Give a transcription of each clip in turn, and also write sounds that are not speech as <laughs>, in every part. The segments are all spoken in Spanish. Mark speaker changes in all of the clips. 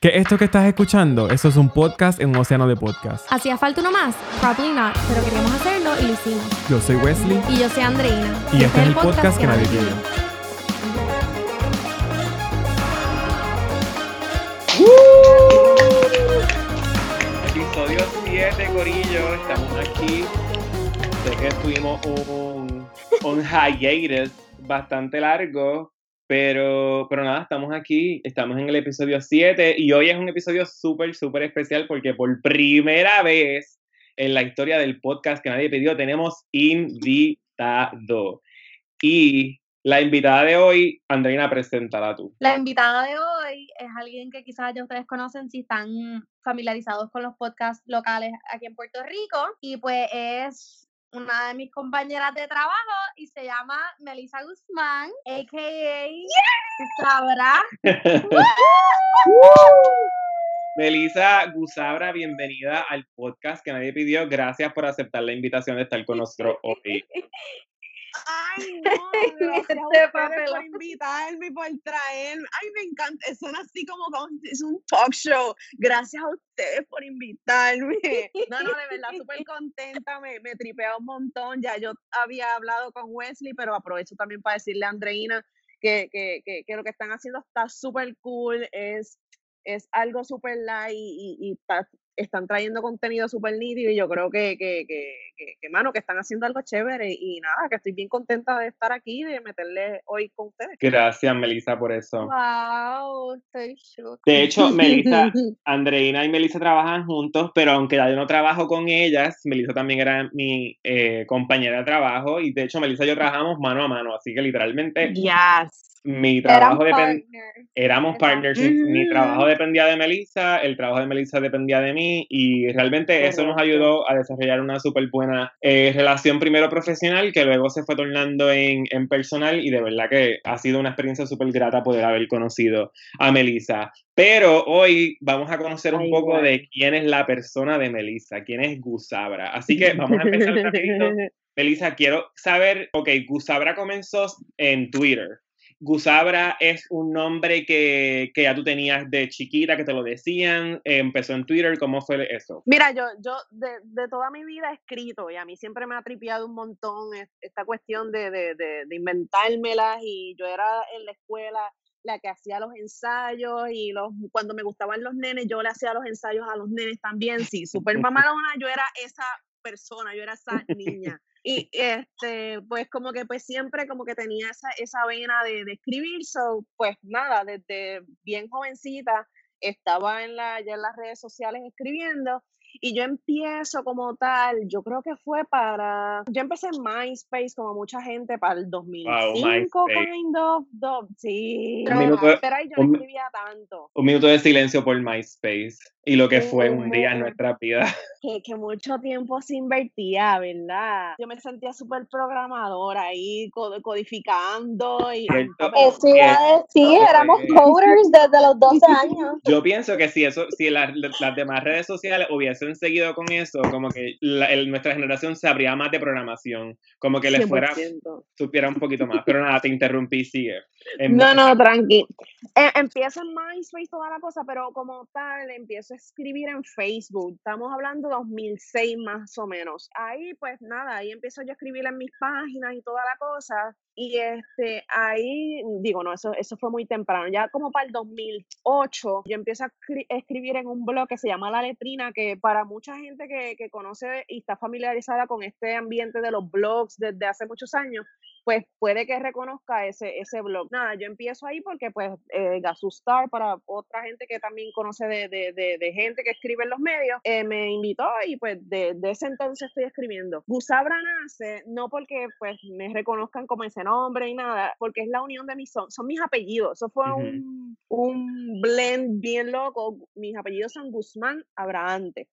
Speaker 1: ¿Qué esto que estás escuchando? Eso es un podcast en un océano de podcast.
Speaker 2: ¿Hacía falta uno más? Probably not, pero queríamos hacerlo y lo hicimos.
Speaker 1: Yo soy Wesley
Speaker 2: Y yo soy Andreina.
Speaker 1: y este es el podcast que nadie pidió.
Speaker 3: Episodio 7, Corillo. Estamos aquí. Sé que tuvimos un, un hiatus bastante largo, pero, pero nada, estamos aquí. Estamos en el episodio 7 y hoy es un episodio súper, súper especial porque por primera vez en la historia del podcast que nadie pidió tenemos invitado. Y la invitada de hoy, Andreina, preséntala tú.
Speaker 2: La invitada de hoy es alguien que quizás ya ustedes conocen si están familiarizados con los podcasts locales aquí en Puerto Rico. Y pues es una de mis compañeras de trabajo y se llama Melissa Guzmán, a.k.a. Sabrá. <laughs>
Speaker 3: Melissa Gusabra, bienvenida al podcast que nadie pidió. Gracias por aceptar la invitación de estar con nosotros hoy.
Speaker 4: Ay, <laughs> no,
Speaker 2: Este papelón.
Speaker 4: por invitarme, por traerme. Ay, me encanta, suena así como, es un talk show. Gracias a ustedes por invitarme. No, no, de verdad, <laughs> súper contenta, me, me tripea un montón. Ya yo había hablado con Wesley, pero aprovecho también para decirle a Andreina que, que, que, que lo que están haciendo está súper cool, es, es algo súper light y, y, y está- están trayendo contenido súper nítido y yo creo que, que, que, que, que, mano, que están haciendo algo chévere y nada, que estoy bien contenta de estar aquí, de meterle hoy con ustedes.
Speaker 3: Gracias, Melissa, por eso.
Speaker 2: Wow, estoy shook.
Speaker 3: De hecho, Melissa, <laughs> Andreina y Melissa trabajan juntos, pero aunque ya yo no trabajo con ellas, Melissa también era mi eh, compañera de trabajo y de hecho Melissa y yo trabajamos mano a mano, así que literalmente
Speaker 4: Yes.
Speaker 3: Mi trabajo
Speaker 2: partners.
Speaker 3: Éramos partners, mi
Speaker 4: Ujú.
Speaker 3: trabajo dependía de Melissa, el trabajo de Melissa dependía de mí y realmente eso nos
Speaker 4: Correcto.
Speaker 3: ayudó a desarrollar una súper buena eh, relación primero profesional que luego se fue tornando en, en personal y de verdad que ha sido una experiencia súper grata poder haber conocido a Melissa. Pero hoy vamos a conocer un
Speaker 4: Ay,
Speaker 3: poco
Speaker 4: igual.
Speaker 3: de quién es la persona de Melissa, quién es Gusabra. Así que vamos a empezar rapidito. <laughs> Melissa, quiero saber, ok, Gusabra comenzó en Twitter. Gusabra es un nombre que, que ya tú tenías de chiquita, que te lo decían, empezó en Twitter, ¿cómo fue eso?
Speaker 4: Mira, yo, yo de, de toda mi vida he escrito y a mí siempre me ha tripeado un montón es- esta cuestión de, de, de, inventármelas y yo era en la escuela la que hacía los ensayos y los cuando me gustaban los nenes yo le hacía los ensayos a los nenes también, sí, <laughs> súper mamalona, yo era esa persona, yo era esa niña. Y este, pues como que pues siempre como que tenía esa, esa vena de, de escribir, so, pues nada, desde bien jovencita estaba en la, ya en las redes sociales escribiendo y yo empiezo como tal, yo creo que fue para, yo empecé en MySpace como mucha gente para el 2005,
Speaker 3: MySpace.
Speaker 4: kind of, do- sí,
Speaker 3: Un minuto-
Speaker 4: pero ahí yo no
Speaker 3: un-
Speaker 4: escribía tanto,
Speaker 3: Un minuto de silencio por MySpace y lo que fue un día en nuestra vida. <laughs>
Speaker 4: que, que mucho tiempo se invertía, ¿verdad? Yo me sentía súper programadora ahí, co- codificando y...
Speaker 2: Eso decir,
Speaker 3: Eso
Speaker 2: éramos coders desde los 12 <laughs> años.
Speaker 3: Yo pienso que si eso, si las, las demás redes sociales hubiesen seguido con eso, como que la- el- nuestra generación sabría más de programación, como que le fuera,
Speaker 4: 100%.
Speaker 3: supiera un poquito más. Pero nada, te interrumpí, sigue. Em-
Speaker 4: No, no, tranqui. Eh, empiezo en MySpace toda la cosa, pero como tal, empiezo a escribir en Facebook. Estamos hablando de 2006 más o menos. Ahí, pues nada, ahí empiezo yo a escribir en mis páginas y toda la cosa. Y este, ahí, digo, no, eso, eso fue muy temprano. Ya como para el 2008, yo empiezo a escri- a escribir en un blog que se llama La Letrina, que para mucha gente que, que conoce y está familiarizada con este ambiente de los blogs desde hace muchos años, pues puede que reconozca ese, ese blog. Nada, yo empiezo ahí porque pues eh, Gasustar, para otra gente que también conoce de, de, de, de gente que escribe en los medios, eh, me invitó y pues de, de ese entonces estoy escribiendo. Gusabra nace no porque pues me reconozcan como ese nombre y nada, porque es la unión de mis, son, son mis apellidos. Eso fue un, un blend bien loco. Mis apellidos son Guzmán Abrahante.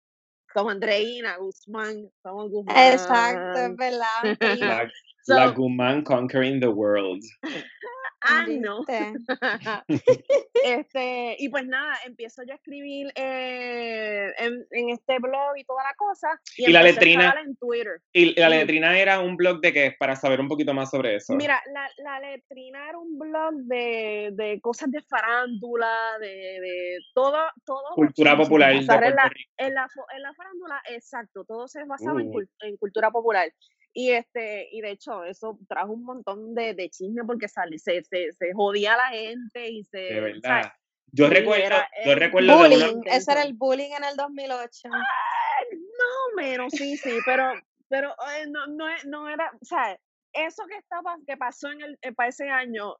Speaker 4: Como Andreina, Guzmán, somos Guzmán.
Speaker 2: Exacto, es verdad. <laughs>
Speaker 4: So-
Speaker 3: la Guzmán Conquering the World.
Speaker 4: años.
Speaker 2: ¿Viste? <laughs>
Speaker 4: este, y pues nada, empiezo yo a escribir eh, en, en este blog y toda la cosa. Y,
Speaker 3: Y la letrina-
Speaker 4: en Twitter.
Speaker 3: Y la
Speaker 4: Ujú.
Speaker 3: letrina era un blog de que para saber un poquito más sobre eso.
Speaker 4: Mira, la, la letrina era un blog de, de cosas de farándula, de, de todo, todo.
Speaker 3: Cultura popular
Speaker 4: en la, en la, en la farándula, exacto, todo se basaba en,
Speaker 3: Uh.
Speaker 4: cul- en cultura popular. Y este, y de hecho, eso trajo un montón de, de chisme porque sale, se, se, se jodía a la gente y se.
Speaker 3: De
Speaker 4: ¿sabes?
Speaker 3: verdad. Yo recuerdo,
Speaker 4: era-
Speaker 3: yo recuerdo de una,
Speaker 2: Bullying, ese era el bullying en el 2008.
Speaker 4: No menos, sí, sí, pero, pero eh, no, no, no era, o sea, eso que estaba, que pasó en el, eh, para ese año,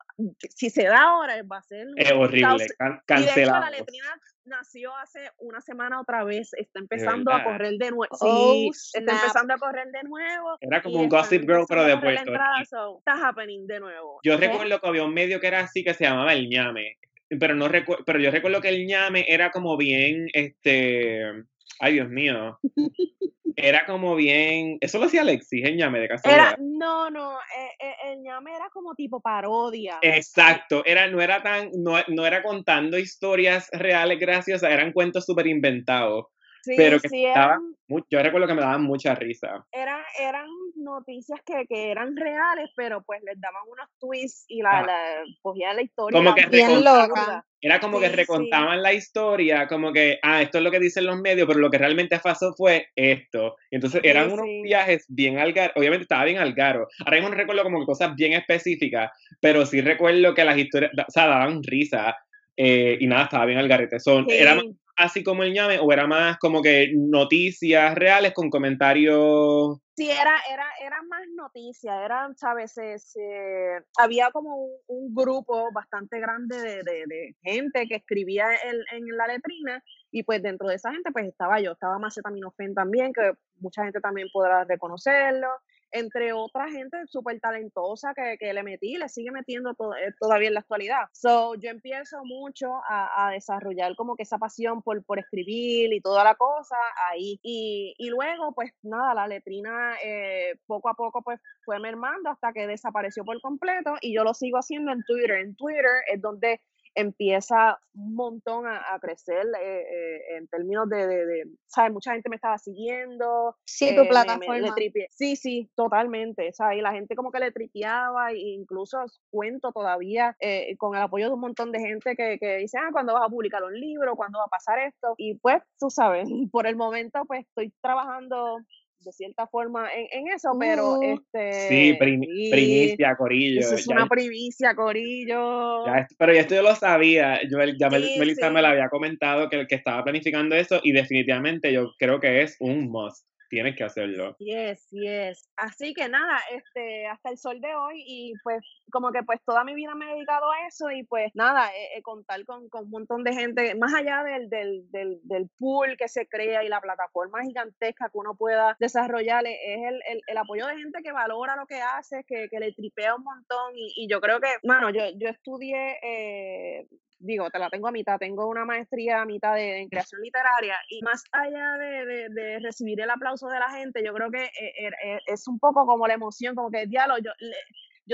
Speaker 4: si se da ahora, va a ser
Speaker 3: es horrible, can-
Speaker 4: Y de hecho, la letrina nació hace una semana otra vez, está empezando a correr de nuevo.
Speaker 2: Oh,
Speaker 4: Sí, está empezando a correr de nuevo.
Speaker 3: Era como un Gossip Girl, pero de Puerto
Speaker 4: so, está happening de nuevo.
Speaker 3: Yo
Speaker 2: ¿Qué?
Speaker 3: recuerdo que había un medio que era así que se llamaba El ñame, pero no recuerdo, pero yo recuerdo que El ñame era como bien, este, ay Dios mío, era como bien, eso lo hacía Alexis, El ñame de
Speaker 4: Era,
Speaker 3: casualidad.
Speaker 4: no, no, eh, eh, el ñame era como tipo parodia.
Speaker 3: Exacto, era, no era tan, no, no era contando historias reales graciosas, eran cuentos súper inventados,
Speaker 4: Sí,
Speaker 3: pero que
Speaker 4: sí,
Speaker 3: estaban
Speaker 4: eran,
Speaker 3: yo recuerdo que me daban mucha risa.
Speaker 4: eran, eran noticias que, que eran reales, pero pues les daban unos twists y la,
Speaker 3: Ah.
Speaker 4: la cogían la historia.
Speaker 3: Como que
Speaker 2: Bien loca.
Speaker 3: Era como que
Speaker 4: Sí, sí.
Speaker 3: recontaban la historia, como que, ah, esto es lo que dicen los medios, pero lo que realmente pasó fue esto. Entonces
Speaker 4: Sí,
Speaker 3: eran unos
Speaker 4: sí.
Speaker 3: viajes bien algaros, obviamente estaba bien algaro. Ahora mismo no recuerdo como que cosas bien específicas, pero sí recuerdo que las historias, o sea, daban risa. eh, y nada, estaba bien algarete. Son, ¿Era más
Speaker 4: Sí.
Speaker 3: Así como el ñame o era más como que noticias reales con comentarios?
Speaker 4: Sí, era, era, era más noticia, eran, ¿sabes? Se- había como un, grupo bastante grande de, de- gente que escribía en, en la letrina y pues dentro de esa gente pues estaba yo, estaba Macetaminofen también, que mucha gente también podrá reconocerlo, entre otra gente súper talentosa que, que le metí, le sigue metiendo eh, todavía en la actualidad. So, yo empiezo mucho a, a desarrollar como que esa pasión por, por escribir y toda la cosa ahí. Y, y luego, pues nada, la letrina eh, poco a poco pues fue mermando hasta que desapareció por completo y yo lo sigo haciendo en Twitter. En Twitter es donde empieza un montón a, a crecer eh, eh, en términos de, de, de, ¿sabes? Mucha gente me estaba siguiendo,
Speaker 2: Sí,
Speaker 4: eh,
Speaker 2: tu
Speaker 4: me- me-
Speaker 2: plataforma.
Speaker 4: le tripié. Sí, sí, totalmente. ¿sabes? Y la gente como que le tripeaba, e incluso cuento todavía eh, con el apoyo de un montón de gente que, que dice, ah, ¿cuándo vas a publicar un libro? ¿Cuándo va a pasar esto? Y pues, tú sabes, <laughs> por el momento pues estoy trabajando de cierta forma en, en eso, pero
Speaker 2: Uh.
Speaker 4: este...
Speaker 3: Sí, prim-
Speaker 4: sí,
Speaker 3: primicia, corillo.
Speaker 4: Eso es
Speaker 3: ya-
Speaker 4: una primicia, Corillo.
Speaker 3: Ya pero ya esto yo lo sabía. Yo, ya
Speaker 4: Sí,
Speaker 3: Melissa
Speaker 4: sí.
Speaker 3: me lo había comentado que, que estaba planificando eso y definitivamente yo creo que es un must. Tienes que hacerlo.
Speaker 4: Yes, yes. Así que nada, este, hasta el sol de hoy y pues como que pues toda mi vida me he dedicado a eso y pues nada, eh, eh, contar con, con un montón de gente, más allá del, del, del, del pool que se crea y la plataforma gigantesca que uno pueda desarrollar, eh, es el, el, el apoyo de gente que valora lo que haces, que, que le tripea un montón y, y yo creo que, mano, yo, yo estudié... Eh, digo, te la tengo a mitad, tengo una maestría a mitad de, en creación literaria y más allá de, de- recibir el aplauso de la gente, yo creo que eh, er- eh, es un poco como la emoción, como que diálogo, yo,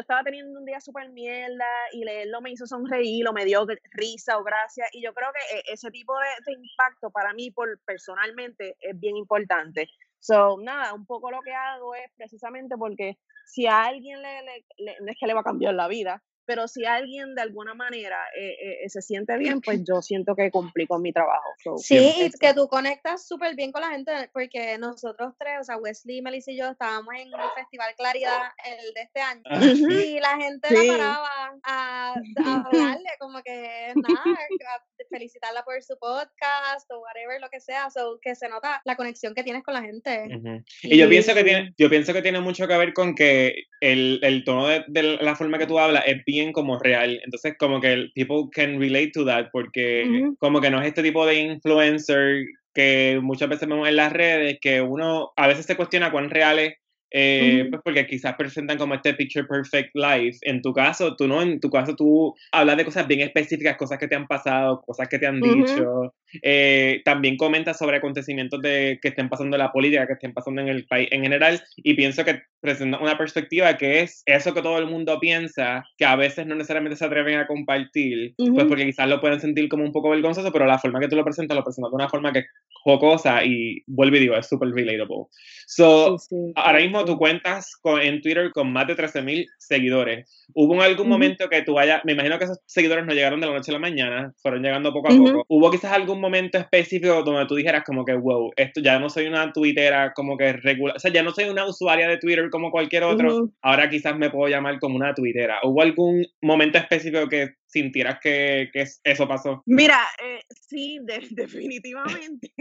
Speaker 4: estaba teniendo un día súper mierda y leerlo me hizo sonreír o me dio risa o gracia y yo creo que eh, ese tipo de, impacto para mí por, personalmente es bien importante. So, nada, un poco lo que hago es precisamente porque si a alguien le- no es que le va a cambiar la vida, pero si alguien de alguna manera eh, eh, se siente bien, pues yo siento que cumplí con mi trabajo. So,
Speaker 2: Sí, y que tú conectas súper bien con la gente, porque nosotros tres, o sea, Wesley, Melissa y yo, estábamos en el Festival Claridad, el de este año,
Speaker 4: Ujú.
Speaker 2: y la gente
Speaker 4: Sí.
Speaker 2: la paraba a, <laughs> a hablarle, como que nada, a felicitarla por su podcast o whatever, lo que sea, so, que se nota la conexión que tienes con la gente.
Speaker 3: Ujú. Y yo pienso que tiene, yo pienso que tiene mucho que ver con que el, el tono de, de la forma que tú hablas es bien como real. Entonces, como que people can relate to that, porque como que no es este tipo de influencer que muchas veces vemos en las redes, que uno a veces se cuestiona cuán reales, eh, pues porque quizás presentan como este picture perfect life. En tu caso, tú no, en tu caso tú hablas de cosas bien específicas, cosas que te han pasado, cosas que te han dicho. Eh, también comenta sobre acontecimientos de, que estén pasando en la política, que estén pasando en el país en general, y pienso que presenta una perspectiva que es eso que todo el mundo piensa, que a veces no necesariamente se atreven a compartir, pues porque quizás lo pueden sentir como un poco vergonzoso, pero la forma que tú lo presentas, lo presentas de una forma que es jocosa y vuelve y digo, es súper relatable. So, ahora mismo tú cuentas con, en Twitter con más de 13.000 seguidores. ¿Hubo en algún momento que tú vayas, me imagino que esos seguidores no llegaron de la noche a la mañana, fueron llegando poco a poco. ¿Hubo quizás algún momento específico donde tú dijeras como que, wow, esto ya no soy una twittera como que regular, o sea, ya no soy una usuaria de Twitter como cualquier otro, ahora quizás me puedo llamar como una twittera. ¿Hubo algún momento específico que sintieras que, que eso pasó?
Speaker 4: Mira, eh, sí, <laughs> definitivamente.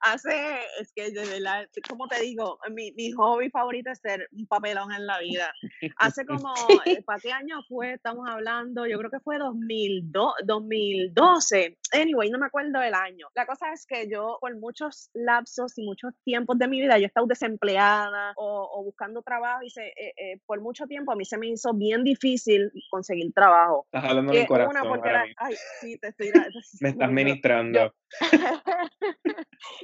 Speaker 4: Hace, es que de verdad, como te digo, mi, mi, hobby favorito es ser un papelón en la vida. Hace <laughs> como, eh, ¿para qué año fue? Estamos hablando, yo creo que fue 2002, 2012. Anyway, no me acuerdo el año. La cosa es que yo, por muchos lapsos y muchos tiempos de mi vida, yo he estado desempleada o, o buscando trabajo y se, eh, eh, por mucho tiempo a mí se me hizo bien difícil conseguir trabajo.
Speaker 3: Estás hablando de
Speaker 4: una porque era, ay, sí, te estoy...
Speaker 3: me estás ministrando. <laughs>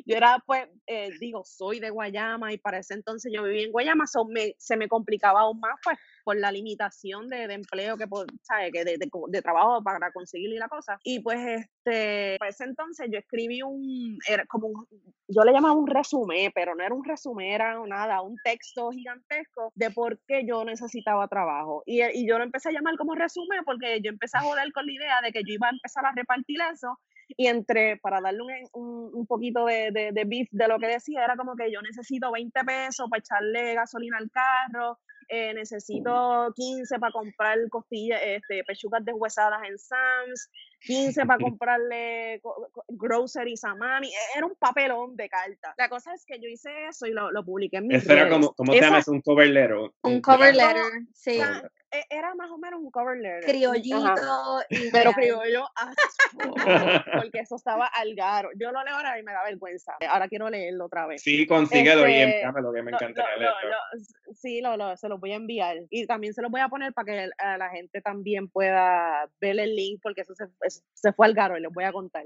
Speaker 4: Yo, era, pues, eh, digo, soy de Guayama y para ese entonces yo vivía en Guayama, so me, se me complicaba aún más, pues, por la limitación de, de empleo que, ¿sabes? Que de, de, de, trabajo para conseguir la cosa. Y pues, este, ese entonces yo escribí un, era como un, yo le llamaba un resumen, pero no era un resumen, era nada, un texto gigantesco de por qué yo necesitaba trabajo. Y, y yo lo empecé a llamar como resumen porque yo empecé a joder con la idea de que yo iba a empezar a repartir eso y entre, para darle un, un, poquito de, de, de, beef de lo que decía, era como que yo necesito 20 pesos para echarle gasolina al carro, eh, necesito 15 para comprar costillas, este, pechugas deshuesadas en Sam's, 15 para <laughs> comprarle groceries a mami. E, era un papelón de carta. La cosa es que yo hice eso y lo, lo publiqué en mi
Speaker 3: Eso era como, ¿cómo te llamas? Un cover letter.
Speaker 2: Un cover letter, sí.
Speaker 4: E, era más o menos un cover letter.
Speaker 2: Criollito.
Speaker 4: Y <laughs> pero criollo <laughs> porque eso estaba al garo. Yo lo leo ahora y me da vergüenza. Ahora quiero leerlo otra vez.
Speaker 3: Sí, consíguelo este, y envíamelo, que me encantaría leerlo.
Speaker 4: Sí, lo, lo, se lo voy a enviar. Y también se lo voy a poner para que la gente también pueda ver el link, porque eso se, se fue al garo y les voy a contar.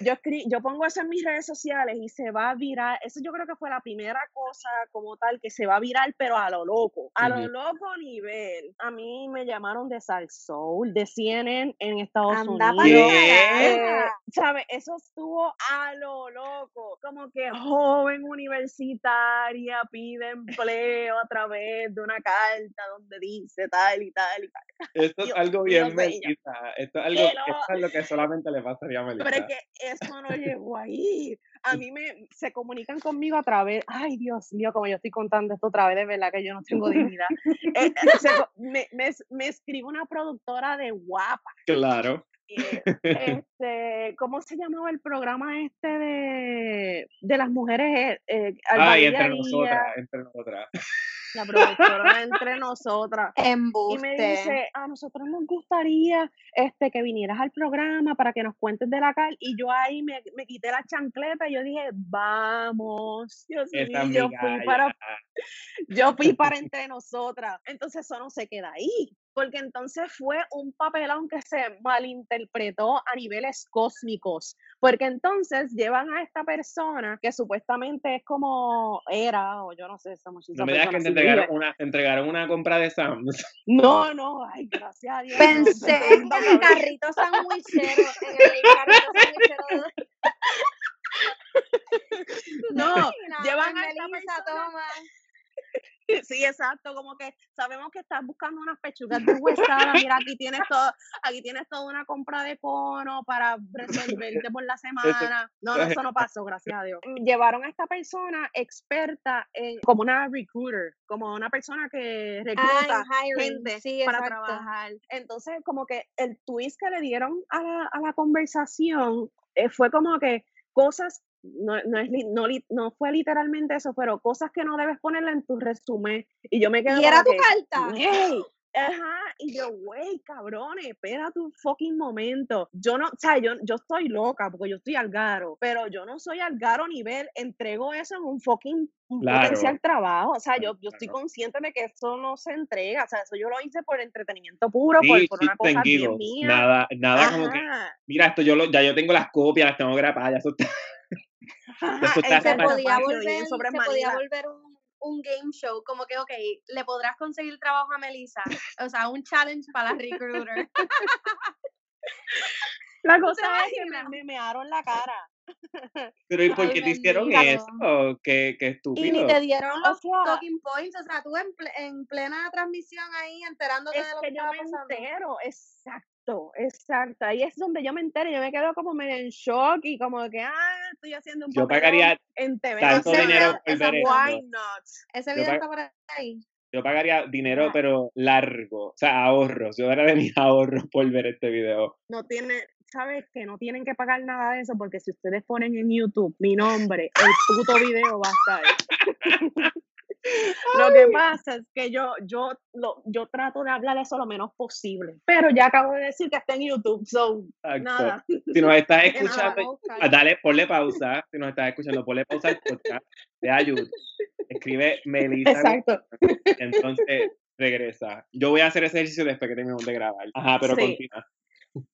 Speaker 4: Yo, yo pongo eso en mis redes sociales y se va a virar. Eso yo creo que fue la primera cosa como tal que se va a virar, pero a lo loco. A lo loco nivel. A mí me llamaron de Sal Soul, de CNN en Estados Unidos. Eh, ¿Sabe? Eso estuvo a lo loco. Como que joven universitaria pide empleo a través de una carta donde dice tal y tal y tal. <laughs>
Speaker 3: Esto es algo bien Melissa. Esto es algo, esto es lo que solamente le pasaría a Melissa.
Speaker 4: Pero es que eso no <laughs> llegó ahí. A mí me se comunican conmigo a través, ay Dios mío, como yo estoy contando esto otra vez, de verdad que yo no tengo dignidad. Eh, eh, me, me, me escribe una productora de guapa.
Speaker 3: Claro.
Speaker 4: este, ¿cómo se llamaba el programa este de, de las mujeres?
Speaker 3: Eh, Ay, entre nosotras, entre nosotras
Speaker 4: la productora entre nosotras.
Speaker 2: Embuste.
Speaker 4: Y me dice, a nosotros nos gustaría este, que vinieras al programa para que nos cuentes de la cal. Y yo ahí me, me quité la chancleta y yo dije, vamos. Dios mío, yo fui para, yo fui para entre nosotras. Entonces eso no se queda ahí porque entonces fue un papelón que se malinterpretó a niveles cósmicos, porque entonces llevan a esta persona que supuestamente es como era, o yo no sé, esa
Speaker 3: No me digas que te entregaron una, entregaron una compra de Sam's.
Speaker 4: No, no, ay, gracias a Dios.
Speaker 2: Pensé en el carrito sandwichero, en el carrito sandwichero.
Speaker 4: No, <laughs> llevan a esta persona... <laughs> Sí, exacto, como que sabemos que estás buscando unas pechugas mira, aquí tienes <laughs> todo, aquí tienes toda una compra de cono para resolverte por la semana. No, no, eso no pasó, gracias a Dios. <laughs> Llevaron a esta persona experta en, como una recruiter, como una persona que recluta gente para trabajar. Entonces, como que el twist que le dieron a la, a la conversación eh, fue como que cosas no, no, es, no, no, fue literalmente eso, pero cosas que no debes ponerle en tu resumen. Y yo me quedé.
Speaker 2: ¿Y era tu carta?
Speaker 4: Ajá, y yo, güey, cabrones, espérate un fucking momento. Yo no, o sea, yo, yo estoy loca porque yo estoy algaro, pero yo no soy algaro nivel, entrego eso en un fucking un potencial
Speaker 3: Claro,
Speaker 4: trabajo. O sea, yo, yo estoy
Speaker 3: claro.
Speaker 4: consciente de que eso no se entrega. O sea, eso yo lo hice por entretenimiento puro, por,
Speaker 3: Sí,
Speaker 4: por una
Speaker 3: shits and
Speaker 4: cosa bien mía.
Speaker 3: Nada, nada como que, mira, esto yo lo, ya yo tengo las copias, las tengo grabadas, ya eso está,
Speaker 2: se podía volver,
Speaker 4: sobre
Speaker 2: se podía volver un, un game show, como que, ok, le podrás conseguir trabajo a Melissa, o sea, un challenge para la recruiter.
Speaker 4: La <laughs>
Speaker 2: ¿Tú te
Speaker 4: cosa es que me, me mearon la cara. <laughs>
Speaker 3: Pero ¿y por
Speaker 2: Ay,
Speaker 3: qué te hicieron eso? Qué, qué
Speaker 2: Y ni
Speaker 3: estúpido.
Speaker 2: te dieron
Speaker 4: O
Speaker 2: los
Speaker 4: sea,
Speaker 2: talking points, o sea, tú en, ple- en plena transmisión ahí enterándote
Speaker 4: es
Speaker 2: de lo
Speaker 4: que
Speaker 2: que
Speaker 4: yo
Speaker 2: estaba
Speaker 4: me
Speaker 2: pasando.
Speaker 4: entero, exacto, exacto. Ahí es donde yo me entero, yo me quedo como medio en shock y como que, ah, estoy haciendo un
Speaker 3: Yo
Speaker 4: papelón
Speaker 3: pagaría
Speaker 4: en TV
Speaker 3: tanto dinero por
Speaker 4: Why not?
Speaker 2: ese
Speaker 3: Yo,
Speaker 2: video está por ahí.
Speaker 3: yo pagaría dinero, pero largo. O sea, ahorros. Yo daría de <laughs> mis ahorros por ver este video.
Speaker 4: No tiene, sabes que no tienen que pagar nada de eso porque si ustedes ponen en YouTube mi nombre, el puto video va a estar. Lo que pasa es que yo, yo, lo, yo trato de hablar eso lo menos posible, pero ya acabo de decir que está en YouTube, so
Speaker 3: Exacto.
Speaker 4: nada.
Speaker 3: Si nos estás <laughs>
Speaker 2: nada,
Speaker 3: escuchando, ah, dale, ponle pausa. Si nos estás escuchando, ponle pausa al podcast. Te ayuda. Escribe Melissa.
Speaker 4: Exacto.
Speaker 3: Entonces regresa. Yo voy a hacer ese ejercicio después que terminemos de grabar. Ajá, pero
Speaker 4: Sí.
Speaker 3: continúa.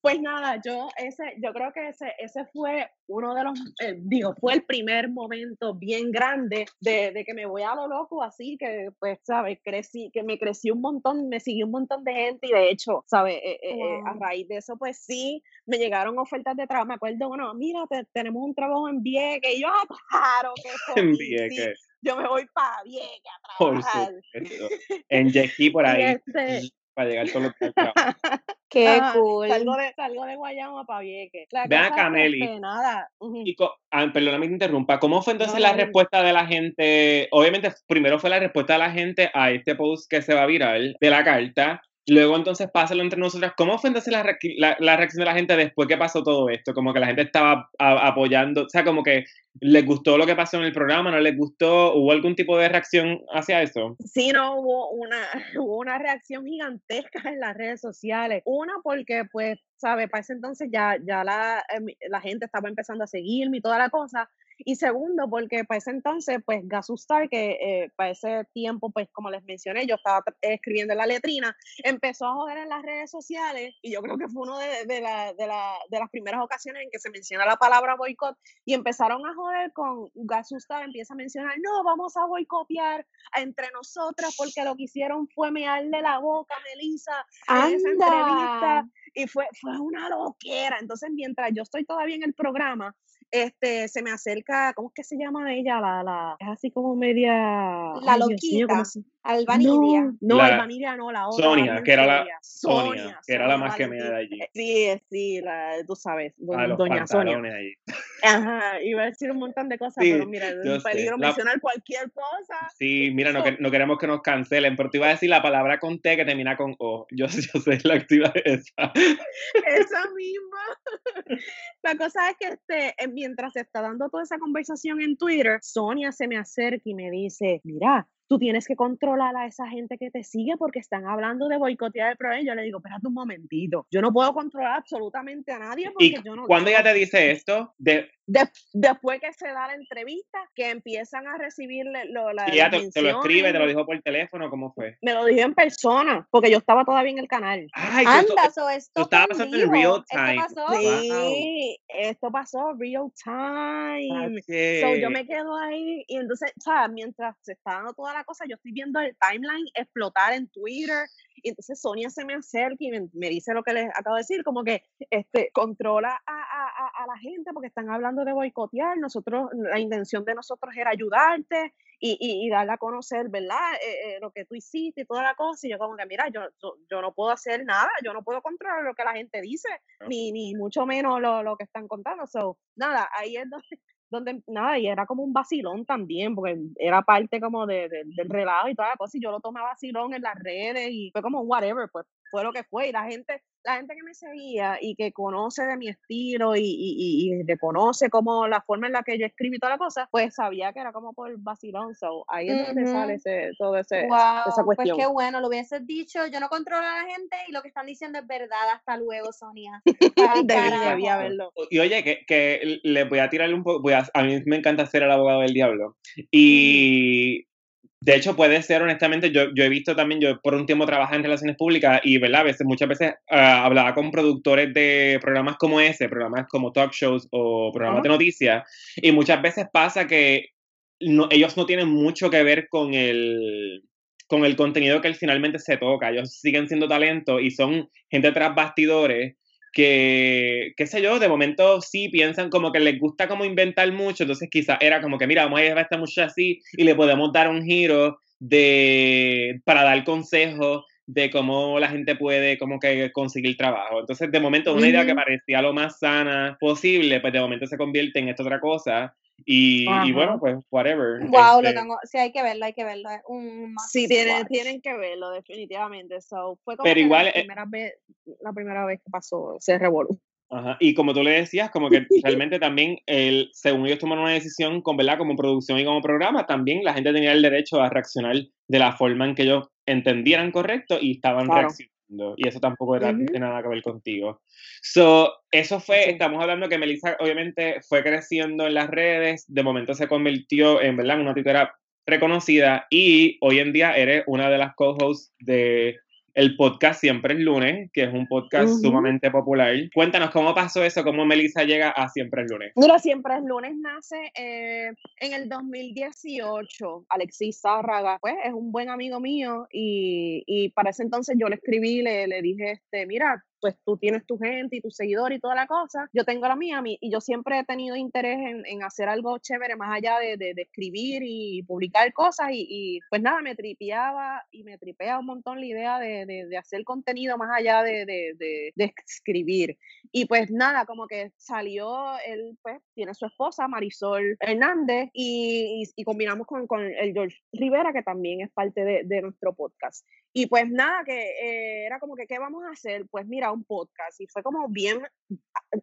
Speaker 4: Pues nada, yo ese, yo creo que ese, ese fue uno de los, eh, digo, fue el primer momento bien grande de, de que me voy a lo loco, así que, pues, sabes, crecí, que me crecí un montón, me siguió un montón de gente y de hecho, sabes, Eh, eh, a raíz de eso, pues sí, me llegaron ofertas de trabajo, me acuerdo, bueno, mira, te- tenemos un trabajo en Vieques, y yo, ah, claro, que <laughs>
Speaker 3: En Vieques,
Speaker 4: yo me voy para Vieques a
Speaker 3: por
Speaker 4: trabajar.
Speaker 3: supuesto. En ski por <laughs> ahí,
Speaker 4: este, <laughs>
Speaker 3: para llegar todos los.
Speaker 2: Qué
Speaker 4: Ajá,
Speaker 2: cool.
Speaker 4: salgo de, salgo de Guayama para Vieques. Cosa
Speaker 3: acá, Meli.
Speaker 4: este,
Speaker 3: ah, perdóname que te interrumpa. ¿Cómo fue entonces
Speaker 4: no,
Speaker 3: la respuesta de la gente? Obviamente, primero fue la respuesta de la gente a este post que se va a viral de la carta. Luego entonces pásalo entre nosotras. ¿Cómo fue entonces la, la- reacción de la gente después que pasó todo esto? Como que la gente estaba apoyando, o sea, como que les gustó lo que pasó en el programa, no les gustó, ¿hubo algún tipo de reacción hacia eso?
Speaker 4: Sí, no, hubo una, <laughs> hubo una reacción gigantesca en las redes sociales. Una, porque, pues, ¿sabes? Para ese entonces ya, ya la, eh, la gente estaba empezando a seguirme y toda la cosa. Y segundo, porque para ese entonces, pues, Gasustar, que eh, para ese tiempo, pues, como les mencioné, yo estaba tra- escribiendo en la letrina, empezó a joder en las redes sociales y yo creo que fue una de, de, la- de, la- de las primeras ocasiones en que se menciona la palabra boicot y empezaron a joder con Gasustar, empieza a mencionar, no, vamos a boicotear entre nosotras porque lo que hicieron fue mearle la boca a Melissa en esa entrevista y fue, fue una loquera. Entonces, mientras yo estoy todavía en el programa, este, se me acerca, ¿cómo es que se llama ella? La, la, es así como media,
Speaker 2: La
Speaker 4: ay, Dios mío, ¿cómo
Speaker 2: loquita. Albanidia.
Speaker 4: No, no,
Speaker 3: La-
Speaker 4: Albanidia no, la otra,
Speaker 3: Sonia, que era la-. Sonia, que era la más que me de allí.
Speaker 4: Sí, sí, la, tú sabes, do- doña Sonia.
Speaker 3: allí.
Speaker 4: Ajá, iba a decir un montón de cosas,
Speaker 3: Sí,
Speaker 4: pero mira, es un peligro
Speaker 3: La-
Speaker 4: mencionar cualquier cosa.
Speaker 3: Sí, mira, no, <laughs> no queremos que nos cancelen, pero te iba a decir la palabra con T que termina con O. Yo, yo sé la activa esa.
Speaker 4: Esa misma. La cosa es que este, eh, mientras se está dando toda esa conversación en Twitter, Sonia se me acerca y me dice, mira, tú tienes que controlar a esa gente que te sigue porque están hablando de boicotear el programa. Y yo le digo, espérate un momentito, yo no puedo controlar absolutamente a nadie porque
Speaker 3: ¿Y
Speaker 4: yo no...
Speaker 3: cuándo ella te dice esto? De,
Speaker 4: de- después que se da la entrevista, que empiezan a recibirle lo, la,
Speaker 3: y
Speaker 4: las
Speaker 3: te, te lo escribe, te lo dijo por teléfono, ¿cómo fue?
Speaker 4: Me lo dijo en persona, porque yo estaba todavía en el canal.
Speaker 3: Ay, esto-
Speaker 2: Anda, so esto
Speaker 3: estaba
Speaker 2: fue en
Speaker 3: pasando en real
Speaker 2: Esto
Speaker 3: time.
Speaker 2: pasó.
Speaker 3: Wow.
Speaker 4: Sí, esto pasó real time. So, yo me quedo ahí y entonces, o sea, mientras se está dando toda la cosa, yo estoy viendo el timeline explotar en Twitter y entonces Sonia se me acerca y me, me dice lo que les acabo de decir, como que este, controla a, a- a- a la gente porque están hablando de boicotear, nosotros, la intención de nosotros era ayudarte y, y, y darle a conocer, ¿verdad? Eh, eh, lo que tú hiciste y toda la cosa y yo como que, mira, yo, yo, yo no puedo hacer nada, yo no puedo controlar lo que la gente dice,
Speaker 3: No.
Speaker 4: ni, ni mucho menos lo, lo que están contando, so, nada, ahí es donde <laughs> donde nada, y era como un vacilón también, porque era parte como de, de- del relajo y toda la cosa, y yo lo tomé a vacilón en las redes y fue como un whatever, pues fue lo que fue. Y la gente, la gente que me seguía y que conoce de mi estilo y, y, y, reconoce como la forma en la que yo escribí toda la cosa, pues sabía que era como por vacilón. So, ahí es donde sale ese, todo ese, esa cuestión.
Speaker 2: Pues qué bueno, lo hubieses dicho, yo no controlo a la gente y lo que están diciendo es verdad. Hasta luego, Sonia. <laughs>
Speaker 4: Debía verlo.
Speaker 3: Y oye, que, que le voy a tirarle un poco, voy a, a mí me encanta ser el abogado del diablo. Y de hecho, puede ser, honestamente, yo, yo he visto también, yo por un tiempo trabajé en relaciones públicas y, ¿verdad? A veces, muchas veces ah, hablaba con productores de programas como ese, programas como talk shows o programas de noticias, y muchas veces pasa que no, ellos no tienen mucho que ver con el, con el contenido que él finalmente se toca. Ellos siguen siendo talento y son gente tras bastidores que, qué sé yo, de momento sí piensan como que les gusta como inventar mucho, entonces quizás era como que, mira, vamos a llevar esta muchacha así y le podemos dar un giro de, para dar consejos de cómo la gente puede como que conseguir trabajo. Entonces, de momento, una idea que parecía lo más sana posible, pues de momento se convierte en esta otra cosa y, y, bueno, pues, whatever.
Speaker 2: Wow, lo este tengo, sí, hay que verlo, hay que verlo. Un
Speaker 4: sí, tienen, tienen que verlo, definitivamente. So, fue como
Speaker 3: Pero igual,
Speaker 4: la, primera vez, la primera vez que pasó, se revolvió.
Speaker 3: Ajá. Y como tú le decías, como que <laughs> realmente también, el, según ellos tomaron una decisión, con, ¿verdad? como producción y como programa, también la gente tenía el derecho a reaccionar de la forma en que ellos entendieran correcto y estaban reaccionando y eso tampoco era, tiene nada que ver contigo. So, eso fue, estamos hablando que Melissa obviamente fue creciendo en las redes, de momento se convirtió en, ¿verdad? una tutora reconocida y hoy en día eres una de las co-hosts de el podcast Siempre es lunes, que es un podcast sumamente popular. Cuéntanos cómo pasó eso, cómo Melissa llega a Siempre es lunes.
Speaker 4: Mira, Siempre es lunes nace eh, en el 2018. Alexis Zárraga, pues es un buen amigo mío y, y para ese entonces yo le escribí, le, le dije, este, mira, pues tú tienes tu gente y tu seguidor y toda la cosa, yo tengo la mía y yo siempre he tenido interés en, en hacer algo chévere más allá de, de, escribir y publicar cosas y, y, pues nada, me tripeaba y me tripea un montón la idea de, de hacer contenido más allá de, escribir. Y pues nada, como que salió, él pues tiene su esposa Marisol Hernández y, y, combinamos con, con, el George Rivera, que también es parte de, nuestro podcast. Y pues nada, que eh, era como que, ¿qué vamos a hacer? Pues mira, un podcast. Y fue como bien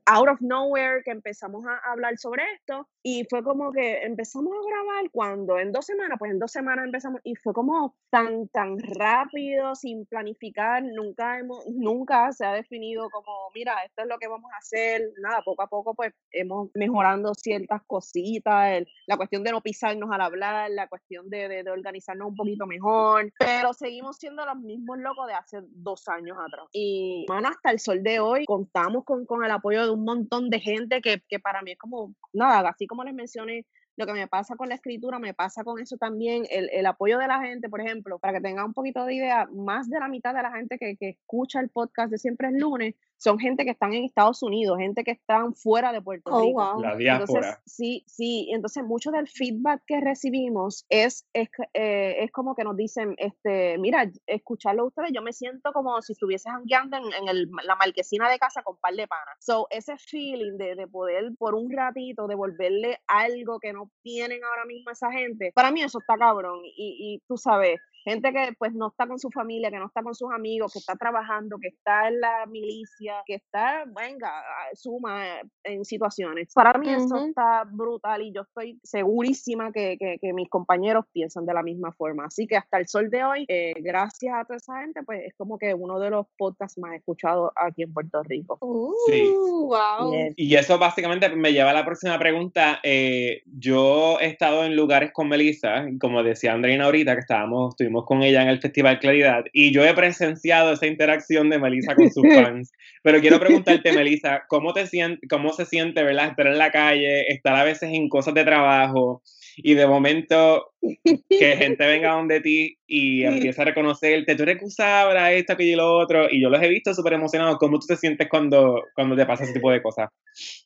Speaker 4: out of nowhere que empezamos a hablar sobre esto. Y fue como que empezamos a grabar cuando en dos semanas, pues en dos semanas empezamos. Y fue como tan, tan rápido, sin planificar. Nunca, hemos, nunca se ha definido como, mira, esto es lo que vamos a hacer. Nada, poco a poco, pues hemos mejorando ciertas cositas. la cuestión de no pisarnos al hablar, la cuestión de, de, de organizarnos un poquito mejor. Pero seguimos siendo los mismos locos de hace dos años atrás. Y bueno, hasta el sol de hoy contamos con, con el apoyo de un montón de gente que, que para mí es como, nada, así como les mencioné, lo que me pasa con la escritura, me pasa con eso también, el, el, apoyo de la gente, por ejemplo, para que tengan un poquito de idea, más de la mitad de la gente que, que escucha el podcast de Siempre es lunes son gente que están en Estados Unidos, gente que están fuera de Puerto oh, Rico.
Speaker 3: La diáspora.
Speaker 4: sí, sí, entonces mucho del feedback que recibimos es, es, eh, es, como que nos dicen, este, mira, escucharlo a ustedes, yo me siento como si estuviese jangueando en, en el, la marquesina de casa con par de panas. So, ese feeling de, de poder por un ratito devolverle algo que no tienen ahora mismo esa gente, para mí eso está cabrón. Y, y tú sabes, gente que pues no está con su familia, que no está con sus amigos, que está trabajando, que está en la milicia, que está, venga, suma en situaciones. Para mí eso está brutal y yo estoy segurísima que, que, mis compañeros piensan de la misma forma. Así que hasta el sol de hoy, eh, gracias a toda esa gente, pues es como que uno de los podcasts más escuchados aquí en Puerto Rico.
Speaker 3: sí. Uh, wow. Y eso básicamente me lleva a la próxima pregunta. Eh, yo he estado en lugares con Melissa, como decía Andreina ahorita, que estábamos, estuvimos con ella en el Festival Claridad y yo he presenciado esa interacción de Melissa con sus <laughs> fans. Pero quiero preguntarte, Melissa, ¿cómo, te siente, ¿cómo se siente, verdad, estar en la calle, estar a veces en cosas de trabajo y de momento que gente venga donde ti y <laughs> empieza a reconocerte, tú eres Cusabra, esto, aquello y lo otro, y yo los he visto súper emocionados. ¿Cómo tú te sientes cuando, cuando te pasa ese tipo de cosas?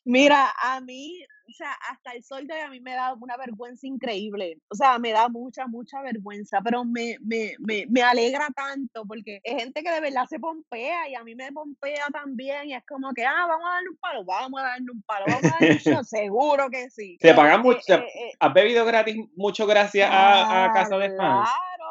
Speaker 4: Mira, a mí o sea, hasta el sol de hoy a mí me da una vergüenza increíble. O sea, me da mucha, mucha vergüenza, pero me, me, me, me alegra tanto porque es gente que de verdad se pompea y a mí me pompea también y es como que, ah, vamos a darle un palo, vamos a darle un palo, vamos a darle un <laughs> show, seguro que sí.
Speaker 3: Te pagan mucho, eh, eh, ¿has bebido gratis mucho gracias a, a Casa de Fans?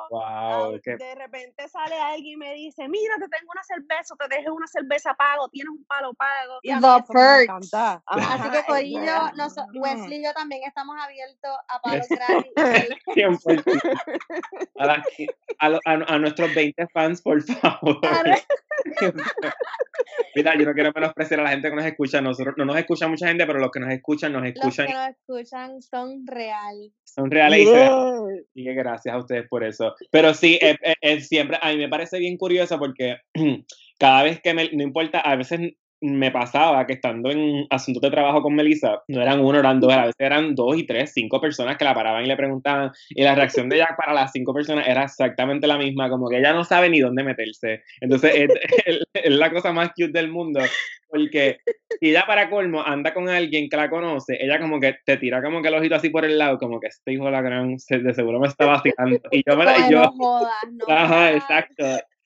Speaker 4: Claro,
Speaker 3: Wow, qué-
Speaker 4: de repente sale alguien y me dice, mira, te tengo una cerveza, te dejé una cerveza pago, tienes un palo pago. Y
Speaker 2: The perks. Así que Corillo, noso-
Speaker 4: Mm.
Speaker 2: Wesley y yo también estamos abiertos a <laughs> palos gratis.
Speaker 3: 100%. <laughs> A, la- a lo- a- a nuestros 20 fans, por favor. <laughs> Mira, yo no quiero menospreciar a la gente que nos escucha. Nosotros no nos escucha mucha gente, pero los que nos escuchan, nos
Speaker 2: Los que
Speaker 3: escuchan,
Speaker 2: nos escuchan son real.
Speaker 3: son reales y se
Speaker 4: Yeah.
Speaker 3: Gracias a ustedes por eso. Pero sí, es, es- es siempre, a mí me parece bien curioso porque <clears throat> cada vez que me, no importa, a veces me pasaba que estando en asuntos de trabajo con Melissa, no eran uno, eran dos, a veces eran dos y tres, cinco personas que la paraban y le preguntaban, y la reacción de ella para las cinco personas era exactamente la misma, como que ella no sabe ni dónde meterse. Entonces, es, es- es la cosa más cute del mundo, porque si ella para colmo anda con alguien que la conoce, ella como que te tira como que el ojito así por el lado, como que este hijo de la gran, de seguro me está vacilando. Y yo me la,
Speaker 2: Pues
Speaker 3: yo,
Speaker 2: no jodas, no
Speaker 3: Ajá,
Speaker 2: jodas.
Speaker 3: exacto.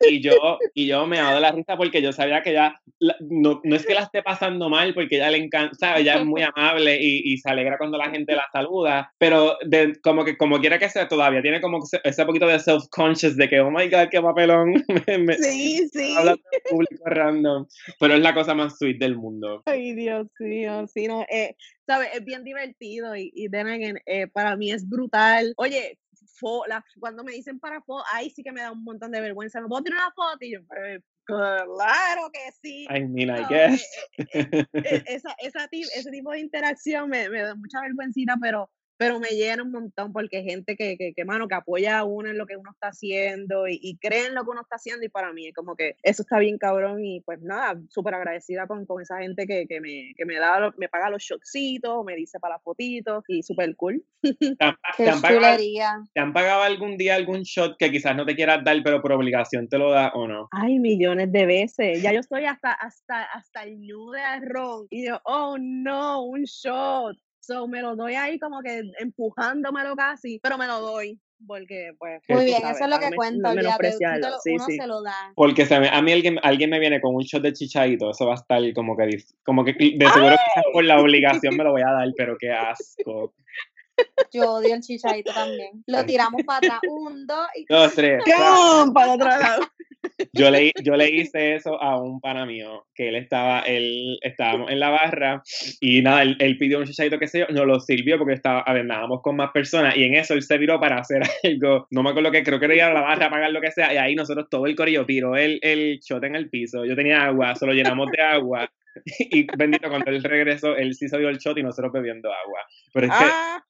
Speaker 3: Y yo, y yo me hago de la risa porque yo sabía que ella, la- no, no es que la esté pasando mal, porque ella le encanta, ¿sabes? Ella es muy amable y, y se alegra cuando la gente la saluda, pero de, como que como quiera que sea, todavía tiene como ese, poquito de self-conscious de que, oh my God, qué papelón, <laughs> me, me-
Speaker 4: Sí, sí.
Speaker 3: hablando en público random, pero es la cosa más sweet del mundo.
Speaker 4: Ay, Dios mío, sí, no, eh, ¿sabes? Es bien divertido y, y again, eh, para mí es brutal. Oye, fo- la- cuando me dicen para foto, ahí sí que me da un montón de vergüenza. ¿Me puedo tirar una foto? Y yo, "Eh, claro que sí.
Speaker 3: I mean, I
Speaker 4: No,
Speaker 3: guess.
Speaker 4: eh, eh, eh, <laughs> esa, esa ese tipo de interacción me, me da mucha vergüencita, pero, pero me llena un montón porque hay gente que, que, que, mano, que apoya a uno en lo que uno está haciendo y, y cree en lo que uno está haciendo y para mí es como que eso está bien cabrón y pues nada, súper agradecida con, con esa gente que, que, me, que me da, lo- me paga los shotcitos, me dice para las fotitos y súper cool.
Speaker 3: ¿Te han,
Speaker 2: Qué <laughs>
Speaker 3: te han pagado, te han pagado algún día algún shot que quizás no te quieras dar, pero por obligación te lo da o no?
Speaker 4: Ay, millones de veces. Ya yo estoy hasta, hasta, hasta el nude de ron. Y yo, oh no, un shot. So me lo doy ahí como que empujándomelo casi, pero me lo doy. Porque, pues.
Speaker 2: Muy bien,
Speaker 4: sabes,
Speaker 2: eso es lo que
Speaker 4: menospreciarlo.
Speaker 2: lo-
Speaker 4: Sí,
Speaker 2: uno
Speaker 4: sí.
Speaker 2: se lo da.
Speaker 3: Porque se me- a mí alguien, alguien me viene con un shot de chichaito, eso va a estar como que, como que de seguro quizás por la obligación me lo voy a dar, pero qué <laughs> asco.
Speaker 2: Yo odio el chichadito también. Lo tiramos para atrás. Un, dos y.
Speaker 3: Dos, tres. <laughs>
Speaker 4: Para el otro lado. <laughs>
Speaker 3: yo le, yo le hice eso a un pana mío, que él estaba, él, estábamos en la barra y nada, él, él pidió un chichaito, qué sé yo, nos lo sirvió porque estaba, a ver, andábamos con más personas y en eso él se viró para hacer <laughs> algo, no me acuerdo que creo que era ir a la barra a pagar lo que sea y ahí nosotros todo el corillo tiró el, el shot en el piso, yo tenía agua, solo llenamos de agua <laughs> y bendito cuando él regresó, él sí se dio el shot y nosotros bebiendo agua, pero es que
Speaker 4: Ah,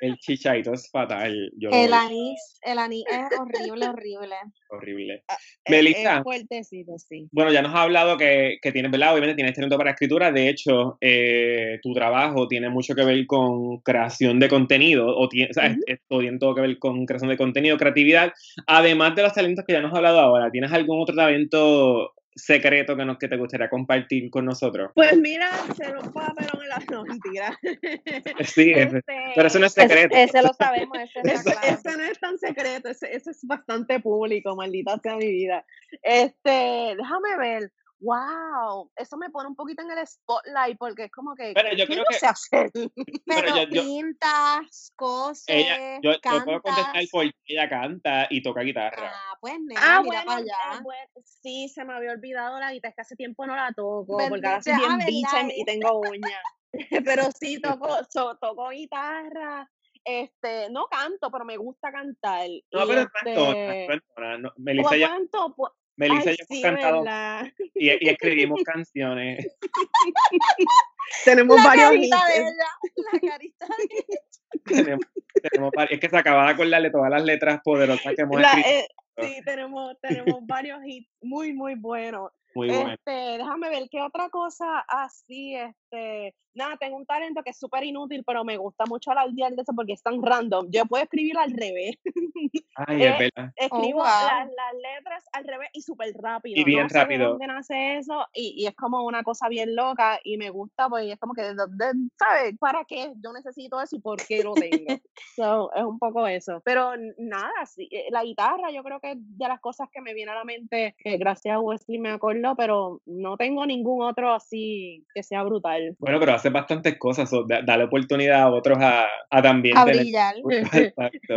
Speaker 3: el chichaito es fatal, yo
Speaker 2: El anís, el anís es horrible, horrible.
Speaker 3: horrible.
Speaker 4: es-
Speaker 3: Melissa.
Speaker 4: Es fuertecito, sí.
Speaker 3: Bueno, ya nos has hablado que, que tienes, ¿verdad? Obviamente tienes talento para escritura. De hecho, eh, tu trabajo tiene mucho que ver con creación de contenido, o, tiene, o sea,
Speaker 4: Ujú.
Speaker 3: esto tiene todo que ver con creación de contenido, creatividad. Además de los talentos que ya nos has hablado ahora, ¿tienes algún otro talento secreto que, nos, que te gustaría compartir con nosotros?
Speaker 4: Pues mira, se va pero en la no, mentira. <laughs>
Speaker 3: Sí, es-
Speaker 4: Este,
Speaker 3: pero eso no es secreto.
Speaker 2: ese lo sabemos, ese
Speaker 4: Ese,
Speaker 2: claro.
Speaker 4: ese no es tan secreto, ese es bastante público, maldita sea mi vida. Este, déjame ver. Wow, eso me pone un poquito en el spotlight porque es como que,
Speaker 3: Pero yo
Speaker 4: ¿qué
Speaker 3: creo
Speaker 4: no
Speaker 3: que-
Speaker 4: sé hacer? <laughs>
Speaker 2: Pero
Speaker 3: yo- yo-
Speaker 2: pintas, cosas,
Speaker 3: Ella, yo, yo puedo contestar porque ella canta y toca guitarra.
Speaker 2: Ah, pues nena,
Speaker 4: Ah,
Speaker 2: mira
Speaker 4: bueno,
Speaker 2: para allá.
Speaker 4: bueno, sí, se me había olvidado la guitarra, es que hace tiempo no la toco, porque ahora soy bien bicha
Speaker 2: ¿verdad,
Speaker 4: y, tengo uñas. <laughs> Pero sí, toco, so- toco guitarra, este, no canto, pero me gusta cantar.
Speaker 3: No,
Speaker 4: y
Speaker 3: pero
Speaker 4: este.
Speaker 3: No,
Speaker 4: ¿cómo
Speaker 3: Melissa ya,
Speaker 4: cuánto? Pues,
Speaker 3: Melissa
Speaker 4: ay,
Speaker 3: ya hemos
Speaker 4: sí,
Speaker 3: cantado
Speaker 4: ¿verdad?
Speaker 3: y, y escribimos canciones. <laughs>
Speaker 4: Tenemos
Speaker 2: La
Speaker 4: varios
Speaker 2: carita
Speaker 4: hits.
Speaker 2: de
Speaker 4: es-
Speaker 2: ella, la carita de ella.
Speaker 3: tenemos, tenemos es que se acaba de acordar de todas las letras poderosas que hemos
Speaker 4: la-
Speaker 3: escrito.
Speaker 4: eh, sí, tenemos, tenemos varios hits muy, muy buenos.
Speaker 3: Muy bueno.
Speaker 4: Este, déjame ver qué otra cosa así, este, nada, tengo un talento que es súper inútil, pero me gusta mucho alardear de eso porque es tan random. Yo puedo escribir al revés, <laughs>
Speaker 3: Ay,
Speaker 4: eh,
Speaker 3: es verdad.
Speaker 4: escribo
Speaker 2: wow.
Speaker 4: las, las letras al revés y súper rápido.
Speaker 3: bien
Speaker 4: no sé de
Speaker 3: rápido.
Speaker 4: dónde nace eso y, y es como una cosa bien loca y me gusta porque es como que, de- de- ¿sabes? ¿Para qué? Yo necesito eso y por qué lo tengo. <laughs> so, es un poco eso. Pero nada, sí, eh, la guitarra yo creo que es de las cosas que me viene a la mente, que gracias a Wesley me acordó, pero no tengo ningún otro así que sea brutal.
Speaker 3: Bueno, pero hace bastantes cosas, so, da- dale oportunidad a otros a, a también
Speaker 2: A
Speaker 3: tener-
Speaker 2: brillar. <laughs>
Speaker 3: Exacto.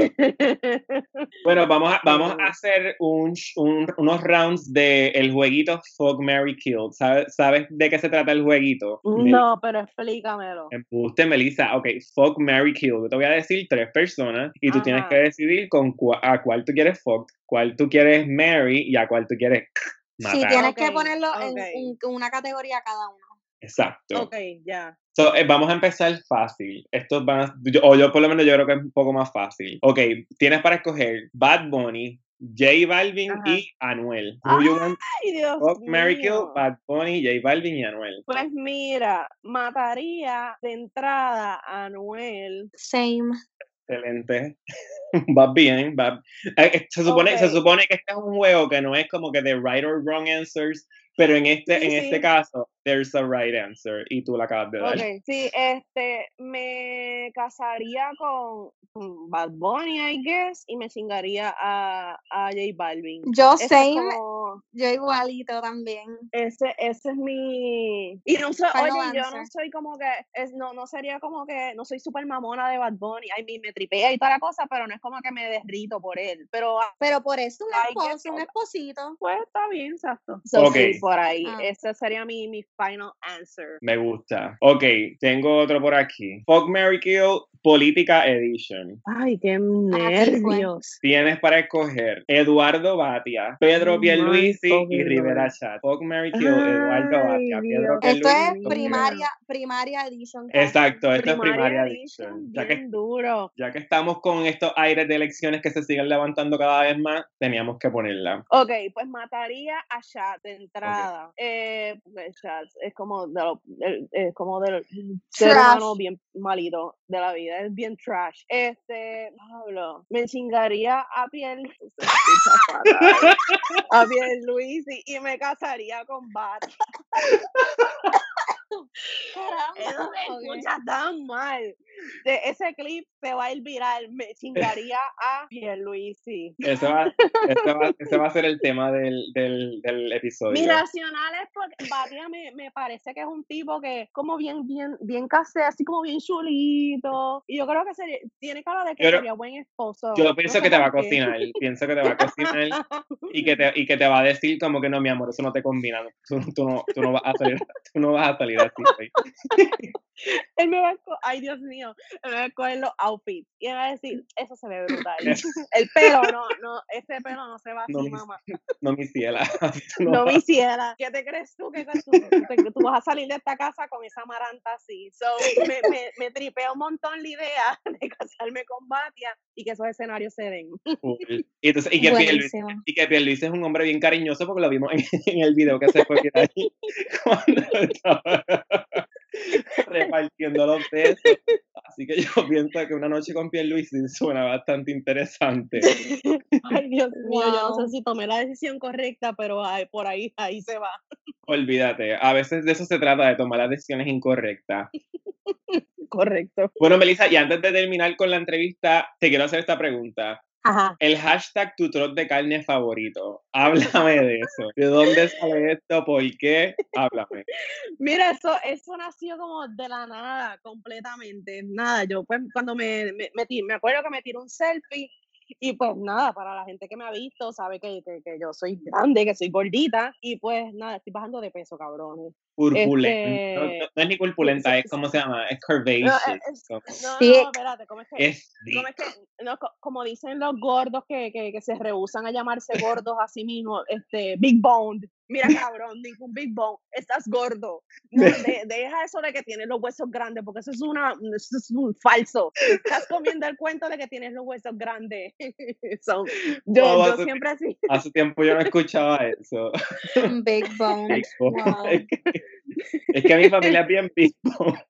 Speaker 3: Bueno, vamos a, vamos a hacer un, un- unos rounds de el jueguito Fuck, Mary Kill. ¿Sabes, ¿Sabes de qué se trata el jueguito?
Speaker 4: No, pero explícamelo.
Speaker 3: Embuste, Melissa. Ok, Fuck, Mary Kill. Yo te voy a decir tres personas y tú tienes que decidir con cua- a cuál tú quieres fuck, cuál tú quieres marry y a cuál tú quieres matar.
Speaker 2: Sí, tienes que ponerlo en una categoría cada uno.
Speaker 3: Exacto.
Speaker 4: Ok, ya.
Speaker 3: So, eh, vamos a empezar fácil. Estos van a- yo- o yo por lo menos yo creo que es un poco más fácil. Ok, tienes para escoger Bad Bunny, J Balvin
Speaker 4: Ajá.
Speaker 3: y Anuel. Who you want?
Speaker 4: Ay, Dios
Speaker 3: Fuck, Mary Kill,
Speaker 4: mío.
Speaker 3: Bad Bunny, J Balvin y Anuel.
Speaker 4: Pues mira, mataría de entrada a Anuel.
Speaker 2: Same.
Speaker 3: Excelente. <laughs> Va bien, va. eh, Se supone, se supone que este es un juego que no es como que de right or wrong answers, pero en este,
Speaker 4: Sí,
Speaker 3: en este caso, there's a right answer y tú la acabas de dar.
Speaker 4: Ok, sí, este, me casaría con Bad Bunny, I guess, y me chingaría a, a J Balvin.
Speaker 2: Yo same,
Speaker 4: como-
Speaker 2: yo igualito también.
Speaker 4: ese, ese es mi... Y no soy, oye, yo no soy como que, es, no, no sería como que, no soy súper mamona de Bad Bunny, ay, me, me tripea y toda la cosa, pero no es como que me derrito por él, pero ah,
Speaker 2: Pero por eso un esposo, un esposito.
Speaker 4: pues está bien, exacto. So,
Speaker 3: Ok.
Speaker 4: sí, por ahí,
Speaker 2: Ah.
Speaker 4: ese sería mi, mi final answer.
Speaker 3: Me gusta. Ok, tengo otro por aquí. Fuck, Mary Kill, Política Edition.
Speaker 4: Ay, qué
Speaker 2: fue.
Speaker 4: nervios.
Speaker 3: Tienes para escoger Eduardo Batia, Pedro Pierluisi y. Rivera Chat. Fuck, Mary Kill, Eduardo Batia, Pedro
Speaker 4: Dios
Speaker 2: Esto
Speaker 3: Pierluisi.
Speaker 2: es primaria, primaria edition. casi.
Speaker 3: Exacto, esto es
Speaker 4: Primaria edition,
Speaker 3: edition. Ya que
Speaker 4: bien duro.
Speaker 3: ya que estamos con estos aires de elecciones que se siguen levantando cada vez más, teníamos que ponerla.
Speaker 4: Ok, pues mataría a Chat de entrada. Eh, porque Es como de lo- el- es como del ser humano bien malito de la vida, es bien trash. Este, Pablo, me chingaría a piel, a piel Luis y, y me casaría con Bat. <laughs> <laughs> Eso
Speaker 2: Ok.
Speaker 4: escucha tan mal. De ese clip se va a ir viral. Me <laughs> chingaría a Pierluisi.
Speaker 3: Ese va, ese va, ese va a ser el tema del, del, del episodio.
Speaker 4: Mi racional es porque Batia me, me parece que es un tipo que como bien, bien, bien casé, así como bien chulito. Y yo creo que sería, tiene cara de que sería buen esposo.
Speaker 3: Yo
Speaker 4: No
Speaker 3: pienso
Speaker 4: sé
Speaker 3: que te va a cocinar, pienso que te va a cocinar y que te, y que te va a decir como que no, mi amor, eso no te combina, tú, tú no, tú no vas a salir, tú no vas a salir así. güey". <laughs>
Speaker 4: Él me va a ay Dios mío, él me va a escoger los outfits. Y me va a decir, <laughs> eso se ve brutal. <laughs> El pelo, no, no, ese pelo no se va así,
Speaker 3: No, mi-
Speaker 4: mamá. <laughs>
Speaker 3: No, mi ciela. tú no
Speaker 4: No me hiciera. ¿Qué te crees tú? Que tú, que tú vas a salir de esta casa con esa maranta así. So, me, me, me tripea un montón la idea de casarme con Batia y que esos escenarios se den.
Speaker 3: Y, entonces, y, que
Speaker 2: Buenísimo.
Speaker 3: y que Pierluisi es un hombre bien cariñoso porque lo vimos en, en el video que se fue viral cuando estaba <laughs> repartiendo los besos. Así que yo <laughs> pienso que una noche con Pierluisi suena bastante interesante. <laughs>
Speaker 4: Ay, Dios mío, yo no sé si tomé la decisión correcta, pero ay, por ahí, ahí se va.
Speaker 3: Olvídate, a veces de eso se trata, de tomar las decisiones incorrectas.
Speaker 4: Correcto.
Speaker 3: Bueno, Melissa, y antes de terminar con la entrevista, te quiero hacer esta pregunta.
Speaker 4: Ajá.
Speaker 3: El hashtag tu trot de carne favorito. <laughs> Háblame de eso. ¿De dónde sale esto? ¿Por qué? Háblame.
Speaker 4: Mira, eso, eso nació como de la nada, completamente. Nada, yo pues cuando me, me, me acuerdo que me tiré un selfie y pues nada, para la gente que me ha visto sabe que, que, que yo soy grande, que soy gordita y pues nada, estoy bajando de peso, cabrones.
Speaker 3: Corpulenta. No,
Speaker 4: Este,
Speaker 3: no- no es ni corpulenta, es como se llama, es
Speaker 4: No,
Speaker 3: curvaceous.
Speaker 4: eh, es- no,
Speaker 2: Sí.
Speaker 4: no, espérate, ¿cómo es que?
Speaker 3: Es
Speaker 4: ¿Cómo es que, no, co- como dicen los gordos que, que, que se rehusan a llamarse gordos a sí mismos, este, big boned. Mira, <laughs> cabrón, ningún big bone, estás gordo. No, de- deja eso de que tienes los huesos grandes, porque eso es una, eso es un falso. Estás comiendo el cuento de que tienes los huesos grandes. <laughs> So, yo,
Speaker 3: Wow,
Speaker 4: yo siempre así.
Speaker 3: Hace tiempo yo no escuchaba eso.
Speaker 2: Big <laughs> bone. Wow.
Speaker 3: Es que, es que mi familia es bien bone.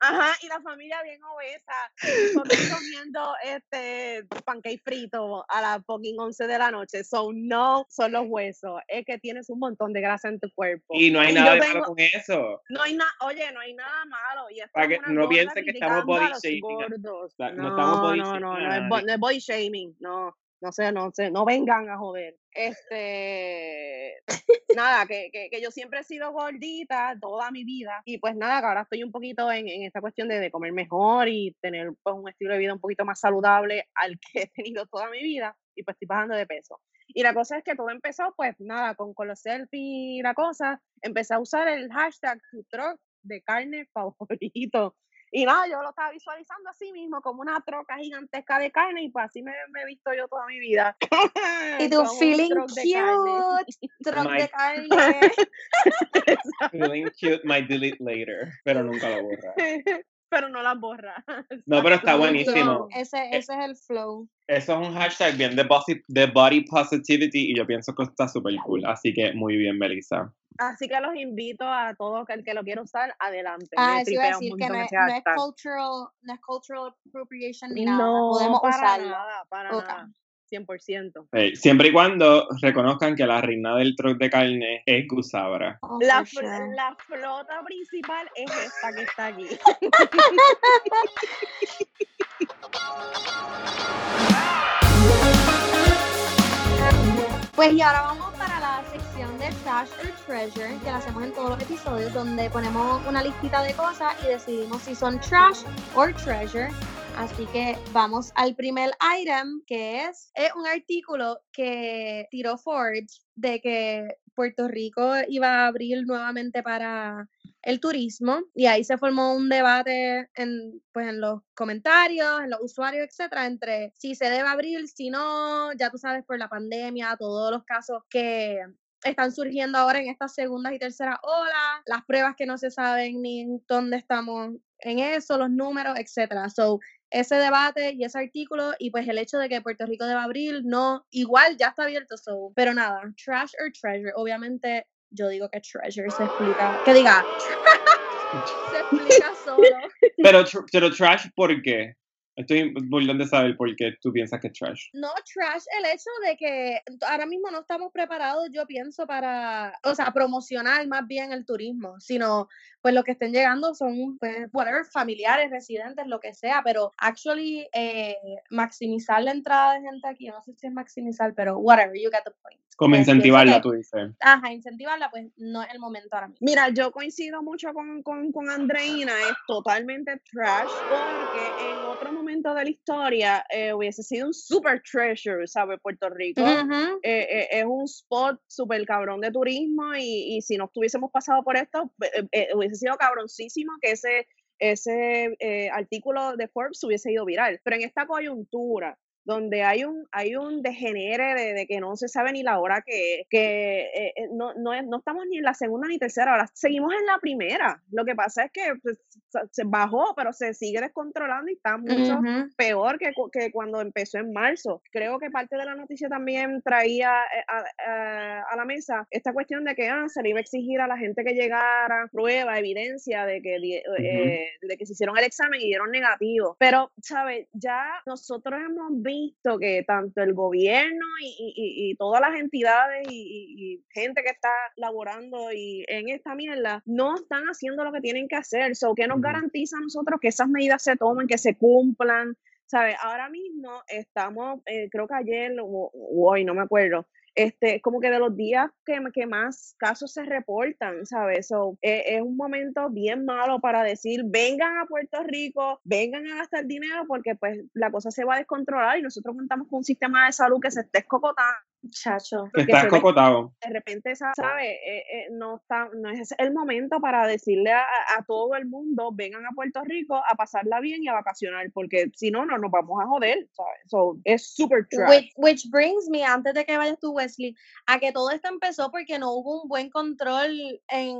Speaker 4: Ajá, y la familia bien obesa, comiendo este pancake frito a las fucking 11 de la noche. So, no son los huesos, es que tienes un montón de grasa en tu cuerpo.
Speaker 3: Y no hay
Speaker 4: Y
Speaker 3: nada de malo con eso.
Speaker 4: No hay nada, oye, no hay nada malo. Y
Speaker 3: Para que no
Speaker 4: gorda
Speaker 3: piense que estamos body shaming. sea, no
Speaker 4: No,
Speaker 3: estamos body
Speaker 4: no,
Speaker 3: shaming
Speaker 4: no, no, es no es body shaming, no, no sé, no sé, no vengan a joder. Este, nada, que, que, que yo siempre he sido gordita toda mi vida y pues nada, que ahora estoy un poquito en, en esta cuestión de, de comer mejor y tener pues un estilo de vida un poquito más saludable al que he tenido toda mi vida y pues estoy bajando de peso. Y la cosa es que todo empezó, pues nada, con, con los selfies y la cosa, empecé a usar el hashtag tu truck de carne favorito. Y nada, yo lo estaba visualizando así mismo, como una troca gigantesca de carne, y pues así me, me he visto yo toda mi vida. <laughs>
Speaker 2: Y
Speaker 4: un
Speaker 2: feeling cute,
Speaker 3: My-
Speaker 2: de carne. <laughs>
Speaker 3: Feeling cute, might delete later. Pero nunca lo borra. <laughs>
Speaker 4: Pero no las borra.
Speaker 3: No, pero está buenísimo.
Speaker 2: Ese, ese es el flow.
Speaker 3: Eso es un hashtag bien de body positivity y yo pienso que está súper cool. Así que muy bien, Melissa.
Speaker 4: Así que los invito a todos que el que lo quiera usar, adelante.
Speaker 2: Ah, eso iba a decir que no es, no es cultural, no es cultural appropriation ni nada.
Speaker 4: No,
Speaker 2: Podemos
Speaker 4: para
Speaker 2: usarlo.
Speaker 4: nada, para
Speaker 2: Ok.
Speaker 4: nada. 100%.
Speaker 3: Eh, siempre y cuando reconozcan que la reina del truck de carne es Gusabra.
Speaker 2: Oh,
Speaker 4: La, fl-
Speaker 2: sure.
Speaker 4: la flota principal es esta que está aquí. <laughs>
Speaker 2: Pues y ahora vamos para de Trash or Treasure, que la hacemos en todos los episodios, donde ponemos una listita de cosas y decidimos si son trash or treasure. Así que vamos al primer item, que es, es un artículo que tiró Forbes de que Puerto Rico iba a abrir nuevamente para el turismo y ahí se formó un debate en, pues, en los comentarios, en los usuarios, etcétera, entre si se debe abrir, si no, ya tú sabes, por la pandemia, todos los casos que están surgiendo ahora en estas segundas y terceras olas, las pruebas que no se saben ni dónde estamos en eso, los números, etcétera. So, ese debate y ese artículo y pues el hecho de que Puerto Rico deba abrir, no, igual ya está abierto, so, pero nada, trash or treasure, obviamente yo digo que treasure se explica, que diga, <laughs> se explica solo.
Speaker 3: Pero, tr- pero trash, ¿por qué? Estoy a saber por qué tú piensas que es trash.
Speaker 2: No, trash el hecho de que ahora mismo no estamos preparados, yo pienso, para, o sea, promocionar más bien el turismo, sino pues los que estén llegando son, pues, whatever, familiares, residentes, lo que sea, pero actually eh, maximizar la entrada de gente aquí, no sé si es maximizar, pero whatever, you get the point.
Speaker 3: Como
Speaker 2: Pues, pienso
Speaker 3: incentivarla,
Speaker 2: que-
Speaker 3: tú dices.
Speaker 2: Ajá, incentivarla, pues no es el momento ahora mismo.
Speaker 4: Mira, yo coincido mucho con, con, con Andreina, es totalmente trash, porque en otro momento de la historia eh, hubiese sido un super treasure, ¿sabes? Puerto Rico.
Speaker 2: Ujú.
Speaker 4: eh, eh, es un spot súper cabrón de turismo y, y si no estuviésemos pasado por esto, hubiese sido cabroncísimo que ese, ese artículo de Forbes hubiese ido viral. Pero en esta coyuntura, donde hay un, hay un degenere de, de que no se sabe ni la hora que es, que eh, eh, no, no, no estamos ni en la segunda ni tercera hora, seguimos en la primera. Lo que pasa es que pues, se- bajó, pero se sigue descontrolando y está mucho
Speaker 2: Ujú.
Speaker 4: peor que, que cuando empezó en marzo. Creo que parte de la noticia también traía eh, a, a- a la mesa esta cuestión de que ah, se le iba a exigir a la gente que llegara prueba, evidencia de que, eh, de que se hicieron el examen y dieron negativo. Pero, ¿sabes? Ya nosotros hemos visto que tanto el gobierno y, y- y- y todas las entidades y, gente que está laborando y en esta mierda no están haciendo lo que tienen que hacer. So, ¿Qué nos garantiza a nosotros que esas medidas se tomen, que se cumplan? ¿Sabes? Ahora mismo estamos, eh, creo que ayer o, o hoy, no me acuerdo, este, como que de los días que, que más casos se reportan, ¿sabes? So, eh, es un momento bien malo para decir, vengan a Puerto Rico, vengan a gastar dinero, porque pues la cosa se va a descontrolar y nosotros contamos con un sistema de salud que se esté escocotando.
Speaker 2: Chacho.
Speaker 3: Estás cocotado.
Speaker 4: de repente, sa- ¿sabe? Eh, eh, no, está, no es el momento para decirle a, a- a todo el mundo, vengan a Puerto Rico a pasarla bien y a vacacionar, porque si no, no nos vamos a joder, ¿sabes? So, es super trash.
Speaker 2: Which, which brings me, antes de que vayas tú, Wesley, a que todo esto empezó porque no hubo un buen control en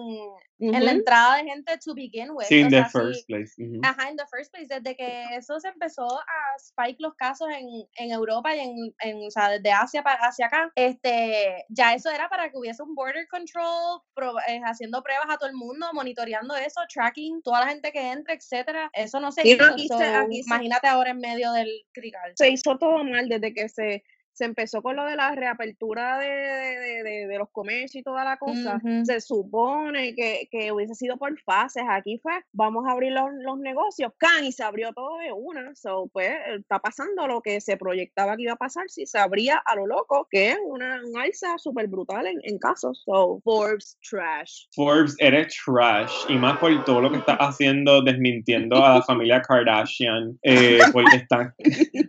Speaker 2: en la entrada de gente to begin with.
Speaker 3: Sí, in
Speaker 2: sea,
Speaker 3: the
Speaker 2: sí,
Speaker 3: first place. ujú.
Speaker 2: Ajá, in the first place, desde que eso se empezó a spike los casos en, en Europa y en, en, o sea, desde Asia para hacia acá, este, ya eso era para que hubiese un border control, pro- eh, haciendo pruebas a todo el mundo, monitoreando eso, tracking toda la gente que entra, etcétera. Eso no se
Speaker 4: Sí, no,
Speaker 2: hizo. so,
Speaker 4: se-
Speaker 2: imagínate ahora en medio del crical.
Speaker 4: se hizo todo mal desde que se, se empezó con lo de la reapertura de, de- de- de- de los comercios y toda la cosa. Se supone que, que hubiese sido por fases. Aquí fue, vamos a abrir los, los negocios, can, y se abrió todo de una. So, pues, está pasando lo que se proyectaba que iba a pasar si se abría a lo loco, que es una, un alza súper brutal en, en casos. So, Forbes trash.
Speaker 3: Forbes, eres trash. Y más por todo lo que estás haciendo desmintiendo a la <laughs> familia Kardashian. eh, porque están,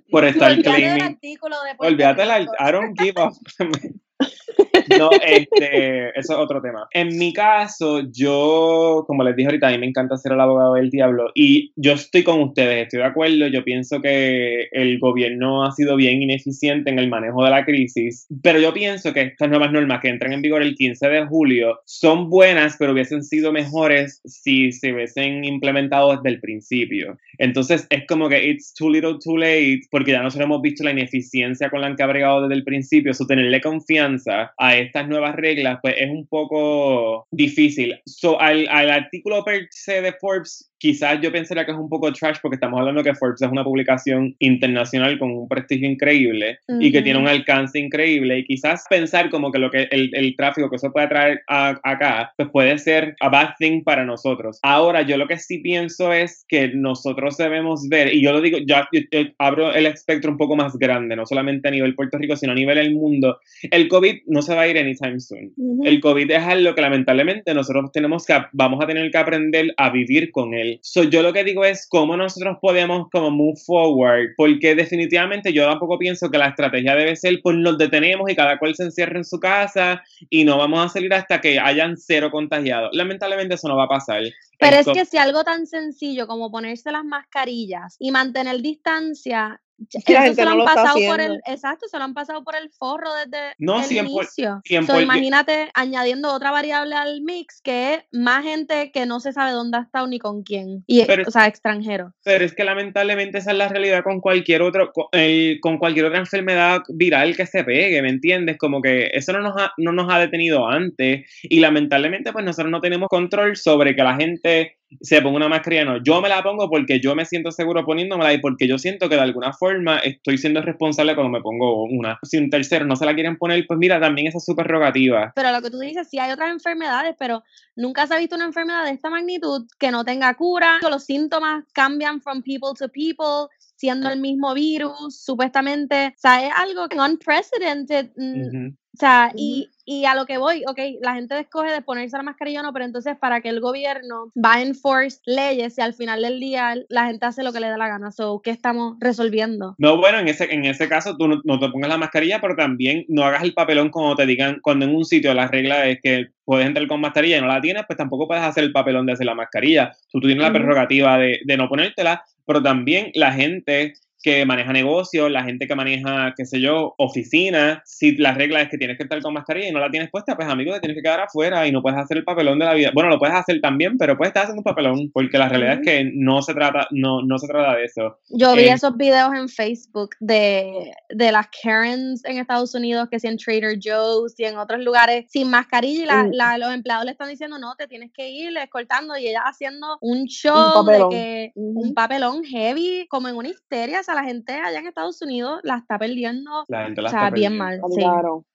Speaker 3: por estar <laughs> claiming.
Speaker 2: artículo de Puerto
Speaker 3: Olvídate, la,
Speaker 2: Rico.
Speaker 3: I don't give a. <laughs> <laughs> No, este, eso es otro tema. En mi caso, yo, como les dije ahorita, a mí me encanta ser el abogado del diablo y yo estoy con ustedes, estoy de acuerdo, yo pienso que el gobierno ha sido bien ineficiente en el manejo de la crisis, pero yo pienso que estas nuevas normas que entran en vigor el 15 de julio son buenas, pero hubiesen sido mejores si se hubiesen implementado desde el principio. Entonces es como que it's too little too late, porque ya nosotros hemos visto la ineficiencia con la que ha bregado desde el principio, so tenerle confianza a estas nuevas reglas, pues es un poco difícil. So, al, artículo per se de Forbes, quizás yo pensaría que es un poco trash, porque estamos hablando que Forbes es una publicación internacional con un prestigio increíble y que tiene un alcance increíble, y quizás pensar como que lo que el, el tráfico que eso puede traer a- acá, pues puede ser a bad thing para nosotros. Ahora, yo lo que sí pienso es que nosotros debemos ver, y yo lo digo, ya yo- yo abro el espectro un poco más grande, no solamente a nivel Puerto Rico, sino a nivel del mundo. El COVID no se va a ir anytime soon. El COVID es algo que lamentablemente nosotros tenemos que, vamos a tener que aprender a vivir con él. So, yo lo que digo es cómo nosotros podemos como move forward, porque definitivamente yo tampoco pienso que la estrategia debe ser pues nos detenemos y cada cual se encierra en su casa y no vamos a salir hasta que hayan cero contagiados. Lamentablemente eso no va a pasar.
Speaker 2: Pero es
Speaker 3: co-
Speaker 2: que si algo tan sencillo como ponerse las mascarillas y mantener distancia, ya-
Speaker 4: Es que la
Speaker 2: eso
Speaker 4: gente
Speaker 2: se lo
Speaker 4: no
Speaker 2: han
Speaker 4: lo está
Speaker 2: pasado por el, exacto, se lo han pasado por el forro desde
Speaker 3: No,
Speaker 2: el
Speaker 3: cien por-
Speaker 2: inicio.
Speaker 3: cien
Speaker 2: So,
Speaker 3: por-
Speaker 2: imagínate añadiendo otra variable al mix que es más gente que no se sabe dónde ha estado ni con quién. Y,
Speaker 3: Pero-
Speaker 2: o sea, extranjero.
Speaker 3: Pero es que lamentablemente esa es la realidad con cualquier otro, con, el- con cualquier otra enfermedad viral que se pegue, ¿me entiendes? Como que eso no nos ha, no nos ha detenido antes y lamentablemente pues nosotros no tenemos control sobre que la gente se ponga una mascarilla. No, yo me la pongo porque yo me siento seguro poniéndomela y porque yo siento que de alguna forma estoy siendo responsable cuando me pongo una. Si un tercero no se la quieren poner, pues mira, también esa es su prerrogativa.
Speaker 2: Pero lo que tú dices, sí hay otras enfermedades, pero nunca se ha visto una enfermedad de esta magnitud que no tenga cura. Los síntomas cambian from people to people, siendo el mismo virus, supuestamente. O sea, es algo unprecedented. mm,
Speaker 3: Ujú.
Speaker 2: O sea,
Speaker 4: Ujú.
Speaker 2: y, y a lo que voy, ok, la gente escoge de ponerse la mascarilla o no, pero entonces para que el gobierno va a enforce leyes y al final del día la gente hace lo que le da la gana. So, ¿qué estamos resolviendo?
Speaker 3: No, bueno, en ese, en ese caso tú no, no te pongas la mascarilla, pero también no hagas el papelón cuando te digan, cuando en un sitio la regla es que puedes entrar con mascarilla y no la tienes, pues tampoco puedes hacer el papelón de hacer la mascarilla. Tú, tú tienes la prerrogativa de, de no ponértela, pero también la gente que maneja negocios, la gente que maneja, qué sé yo, oficinas, si la regla es que tienes que estar con mascarilla y no la tienes puesta, pues amigo, te tienes que quedar afuera y no puedes hacer el papelón de la vida. Bueno, lo puedes hacer también, pero puedes estar haciendo un papelón, porque la realidad es que no se trata, no, no se trata de eso.
Speaker 2: Yo vi
Speaker 3: Eh,
Speaker 2: esos videos en Facebook de, de las Karens en Estados Unidos, que si en Trader Joe's y en otros lugares, sin mascarilla, y la- la- los empleados le están diciendo, no, te tienes que ir escoltando, y ella haciendo un show de
Speaker 4: papelón.
Speaker 2: que un papelón heavy, como en una histeria, o la gente allá en Estados Unidos la está perdiendo,
Speaker 3: La gente la
Speaker 2: o sea,
Speaker 3: está
Speaker 2: bien
Speaker 3: perdiendo.
Speaker 2: mal, sí,
Speaker 4: algaro.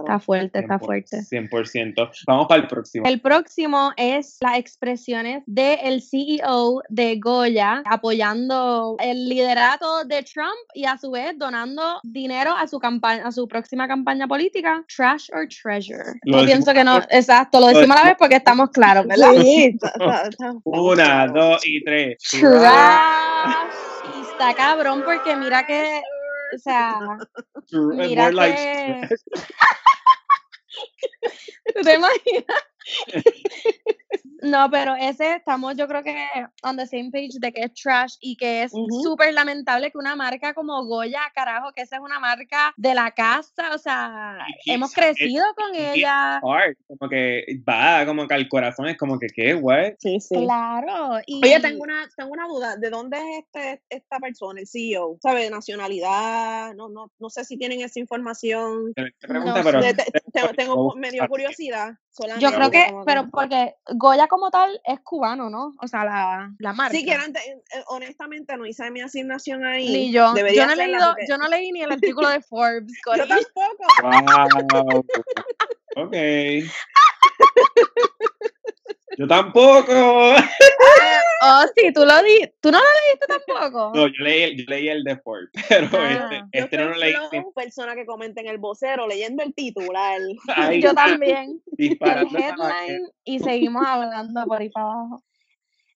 Speaker 2: está fuerte, está
Speaker 3: 100%,
Speaker 2: fuerte.
Speaker 3: 100%. Vamos para el próximo.
Speaker 2: El próximo es las expresiones del CEO de Goya apoyando el liderato de Trump y a su vez donando dinero a su campaña, a su próxima campaña política, Trash or Treasure.
Speaker 3: Lo
Speaker 2: Yo pienso que no,
Speaker 3: por-
Speaker 2: exacto, lo decimos a la vez porque estamos claros, ¿verdad?
Speaker 4: Sí, está- está- está- <laughs>
Speaker 3: Una,
Speaker 4: claro.
Speaker 3: dos y tres.
Speaker 2: Trash. Está cabrón porque mira que, o sea, mira que...
Speaker 3: trash. <laughs>
Speaker 2: ¿Tú te imaginas? No, pero ese estamos, yo creo que on the same page de que es trash y que es
Speaker 4: Ujú.
Speaker 2: súper lamentable que una marca como Goya, carajo, que esa es una marca de la casa, o sea,
Speaker 3: Y
Speaker 2: hemos
Speaker 3: es-
Speaker 2: crecido con ella.
Speaker 3: Como que va como que al corazón es como que qué, what?
Speaker 4: Sí, sí.
Speaker 2: Claro. Y,
Speaker 4: Oye, tengo una, tengo una duda. ¿De dónde es este, esta persona, el CEO? ¿Sabe? Nacionalidad. No, no, no sé si tienen esa información.
Speaker 3: Te pregunta,
Speaker 2: No
Speaker 3: pero
Speaker 4: te- te- tengo,
Speaker 3: voy a
Speaker 4: me dio
Speaker 3: buscar.
Speaker 4: curiosidad. Solamente,
Speaker 2: yo creo que, pero porque Goya como tal es cubano, ¿no? O sea, la, la marca.
Speaker 4: Sí, que era ante- eh, honestamente no hice mi asignación ahí.
Speaker 2: Ni yo.
Speaker 4: Debería
Speaker 2: Yo no, he
Speaker 4: hacerla
Speaker 2: leído,
Speaker 4: porque-
Speaker 2: yo no leí ni el artículo de Forbes, <laughs>
Speaker 4: Yo tampoco.
Speaker 3: Wow. ok. <laughs> Yo tampoco.
Speaker 2: Oh, sí, tú lo di, tú no lo leíste tampoco.
Speaker 3: No, yo leí, el- yo leí el de Ford, <laughs> pero
Speaker 2: Ah.
Speaker 3: este,
Speaker 4: Yo
Speaker 3: este no lo leí.
Speaker 4: flow, persona que comenta en el vocero leyendo el titular. <laughs>
Speaker 2: Yo también. <laughs> el headline y seguimos hablando por ahí para abajo.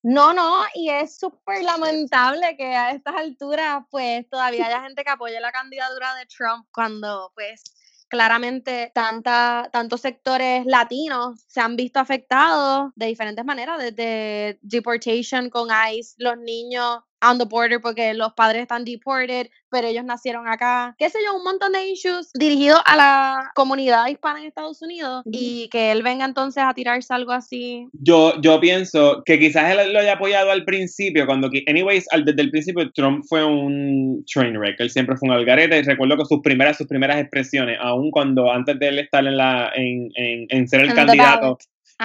Speaker 2: No, no, y es súper lamentable que a estas alturas, pues, todavía haya gente que apoye la candidatura de Trump cuando, pues, claramente tanta, tantos sectores latinos se han visto afectados de diferentes maneras, desde deportation con ICE, los niños on the border porque los padres están deported, pero ellos nacieron acá, qué sé yo, un montón de issues dirigidos a la comunidad hispana en Estados Unidos y que él venga entonces a tirarse algo así.
Speaker 3: Yo, yo pienso que quizás él lo haya apoyado al principio, cuando, anyways, al- desde el principio Trump fue un train wreck, él siempre fue un algarete, y recuerdo que sus primeras, sus primeras expresiones, aun cuando antes de él estar en la, en, en, en ser el candidato,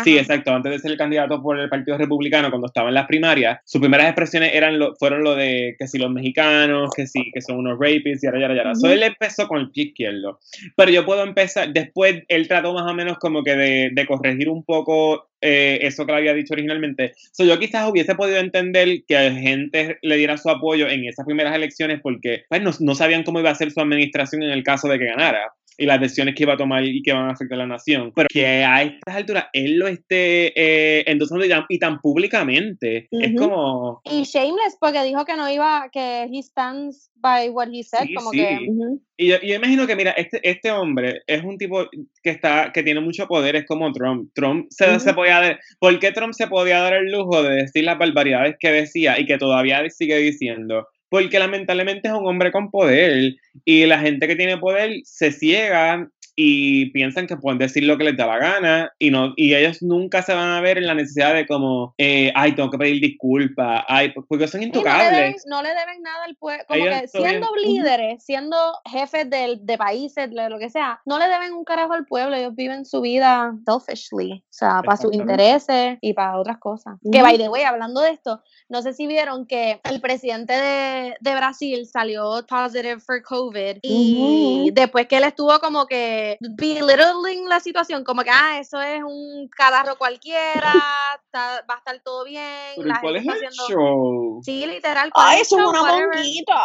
Speaker 3: Sí, exacto. Antes de ser el candidato por el Partido Republicano, cuando estaba en las primarias, sus primeras expresiones eran lo, fueron lo de que si los mexicanos, que si que son unos rapists, yara, yara, yara. So,
Speaker 4: Ujú.
Speaker 3: él empezó con el pie izquierdo. Pero yo puedo empezar, después él trató más o menos como que de, de corregir un poco eh, eso que le había dicho originalmente. So, yo quizás hubiese podido entender que gente le diera su apoyo en esas primeras elecciones porque pues, no, no sabían cómo iba a ser su administración en el caso de que ganara y las decisiones que iba a tomar y que van a afectar a la nación. Pero que a estas alturas él lo esté eh, endosando y tan, y tan públicamente, es como...
Speaker 2: Y Shameless porque dijo que no iba, que he stands by what he said,
Speaker 3: Sí,
Speaker 2: como
Speaker 3: sí.
Speaker 2: que
Speaker 4: Ujú.
Speaker 3: Y yo, yo imagino que, mira, este, este hombre es un tipo que está que tiene mucho poder, es como Trump. Trump se,
Speaker 4: Ujú.
Speaker 3: se podía. ¿Por qué Trump se podía dar el lujo de decir las barbaridades que decía y que todavía sigue diciendo? Porque lamentablemente es un hombre con poder y la gente que tiene poder se ciega y piensan que pueden decir lo que les da la gana y no y ellos nunca se van a ver en la necesidad de como eh, ay tengo que pedir disculpas ay porque son
Speaker 2: y no le,
Speaker 3: intocables
Speaker 2: deben, no le deben nada al pueblo, como
Speaker 3: Ellos
Speaker 2: que siendo líderes, siendo jefes del- de, países, de lo que sea, no le deben un carajo al pueblo, ellos viven su vida selfishly, o sea, para sus intereses y para otras cosas. Que
Speaker 4: Ujú.
Speaker 2: by the way, hablando de esto, no sé si vieron que el presidente de, de Brasil salió positive for COVID y después que él estuvo como que belittling la situación, como que, ah, eso es un cadarro cualquiera, <laughs> está- va a estar todo bien,
Speaker 3: pero
Speaker 2: la
Speaker 3: ¿cuál es
Speaker 2: gente
Speaker 3: el
Speaker 2: está haciendo...
Speaker 3: show?
Speaker 2: Sí, literal. ¿cuál
Speaker 4: Ay,
Speaker 2: es
Speaker 4: eso
Speaker 2: el
Speaker 4: es una
Speaker 2: Whatever.
Speaker 4: monguita.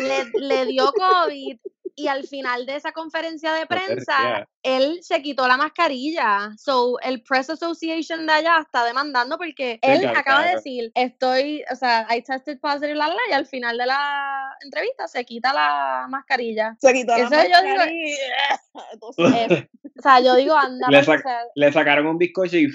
Speaker 2: Le, le dio COVID y al final de esa conferencia de prensa, él se quitó la mascarilla. So, el Press Association de allá está demandando porque él
Speaker 3: claro,
Speaker 2: acaba de
Speaker 3: claro.
Speaker 2: decir, estoy, o sea, I tested positive, la, la, y al final de la entrevista se quita la mascarilla.
Speaker 4: Se quitó la
Speaker 2: Eso yo digo-
Speaker 4: mascarilla. <laughs> Entonces,
Speaker 2: Eh, o sea, yo digo, anda,
Speaker 3: Le
Speaker 2: porque,
Speaker 3: sac-
Speaker 2: o sea,
Speaker 3: Le sacaron un bizcocho y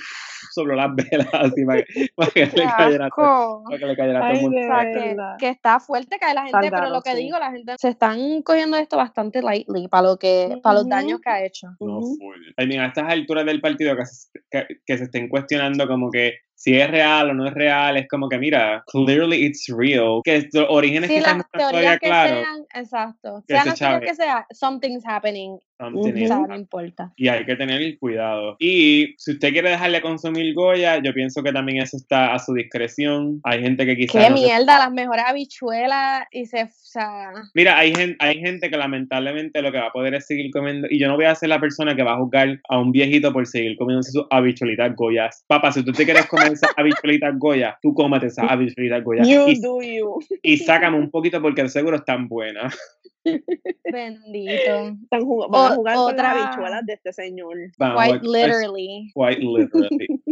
Speaker 3: sopló las velas <laughs> así para que, para que
Speaker 2: qué
Speaker 3: le cayera todo, para que le cayera todo el mundo.
Speaker 2: O sea, que, está fuerte cae la gente, pero lo que
Speaker 4: sí.
Speaker 2: digo, la gente se están cogiendo esto bastante lightly para lo que, para los daños que ha hecho.
Speaker 3: No, full. I mean, a estas alturas del partido que se, que, que se estén cuestionando como que si es real o no es real, es como que mira, clearly it's real. Que los orígenes
Speaker 2: las
Speaker 3: no están todavía
Speaker 2: que
Speaker 3: claros.
Speaker 2: sean, exacto,
Speaker 3: que
Speaker 2: sean
Speaker 3: se
Speaker 2: las que sea, something's happening,
Speaker 3: something
Speaker 2: o sea, no importa.
Speaker 3: Y hay que tener cuidado. Y si usted quiere dejarle consumir Goya, yo pienso que también eso está a su discreción. Hay gente que quizás...
Speaker 2: Qué
Speaker 3: no se-
Speaker 2: mierda, las mejores habichuelas y se, o sea,
Speaker 3: Mira, hay gente, hay gente que lamentablemente lo que va a poder es seguir comiendo. Y yo no voy a ser la persona que va a juzgar a un viejito por seguir comiéndose sus habichuelitas Goyas. Papá, si tú te quieres comer esas habichuelitas Goya, tú cómete esas habichuelitas Goya.
Speaker 4: You
Speaker 3: Y,
Speaker 4: do you.
Speaker 3: y sácame un poquito porque de seguro están buenas.
Speaker 2: bendito.
Speaker 4: Están van a jugar con las
Speaker 2: otra-
Speaker 4: habichuelas de este señor.
Speaker 3: Vamos,
Speaker 2: Quite
Speaker 3: pues,
Speaker 2: literally.
Speaker 3: Quite literally. <laughs>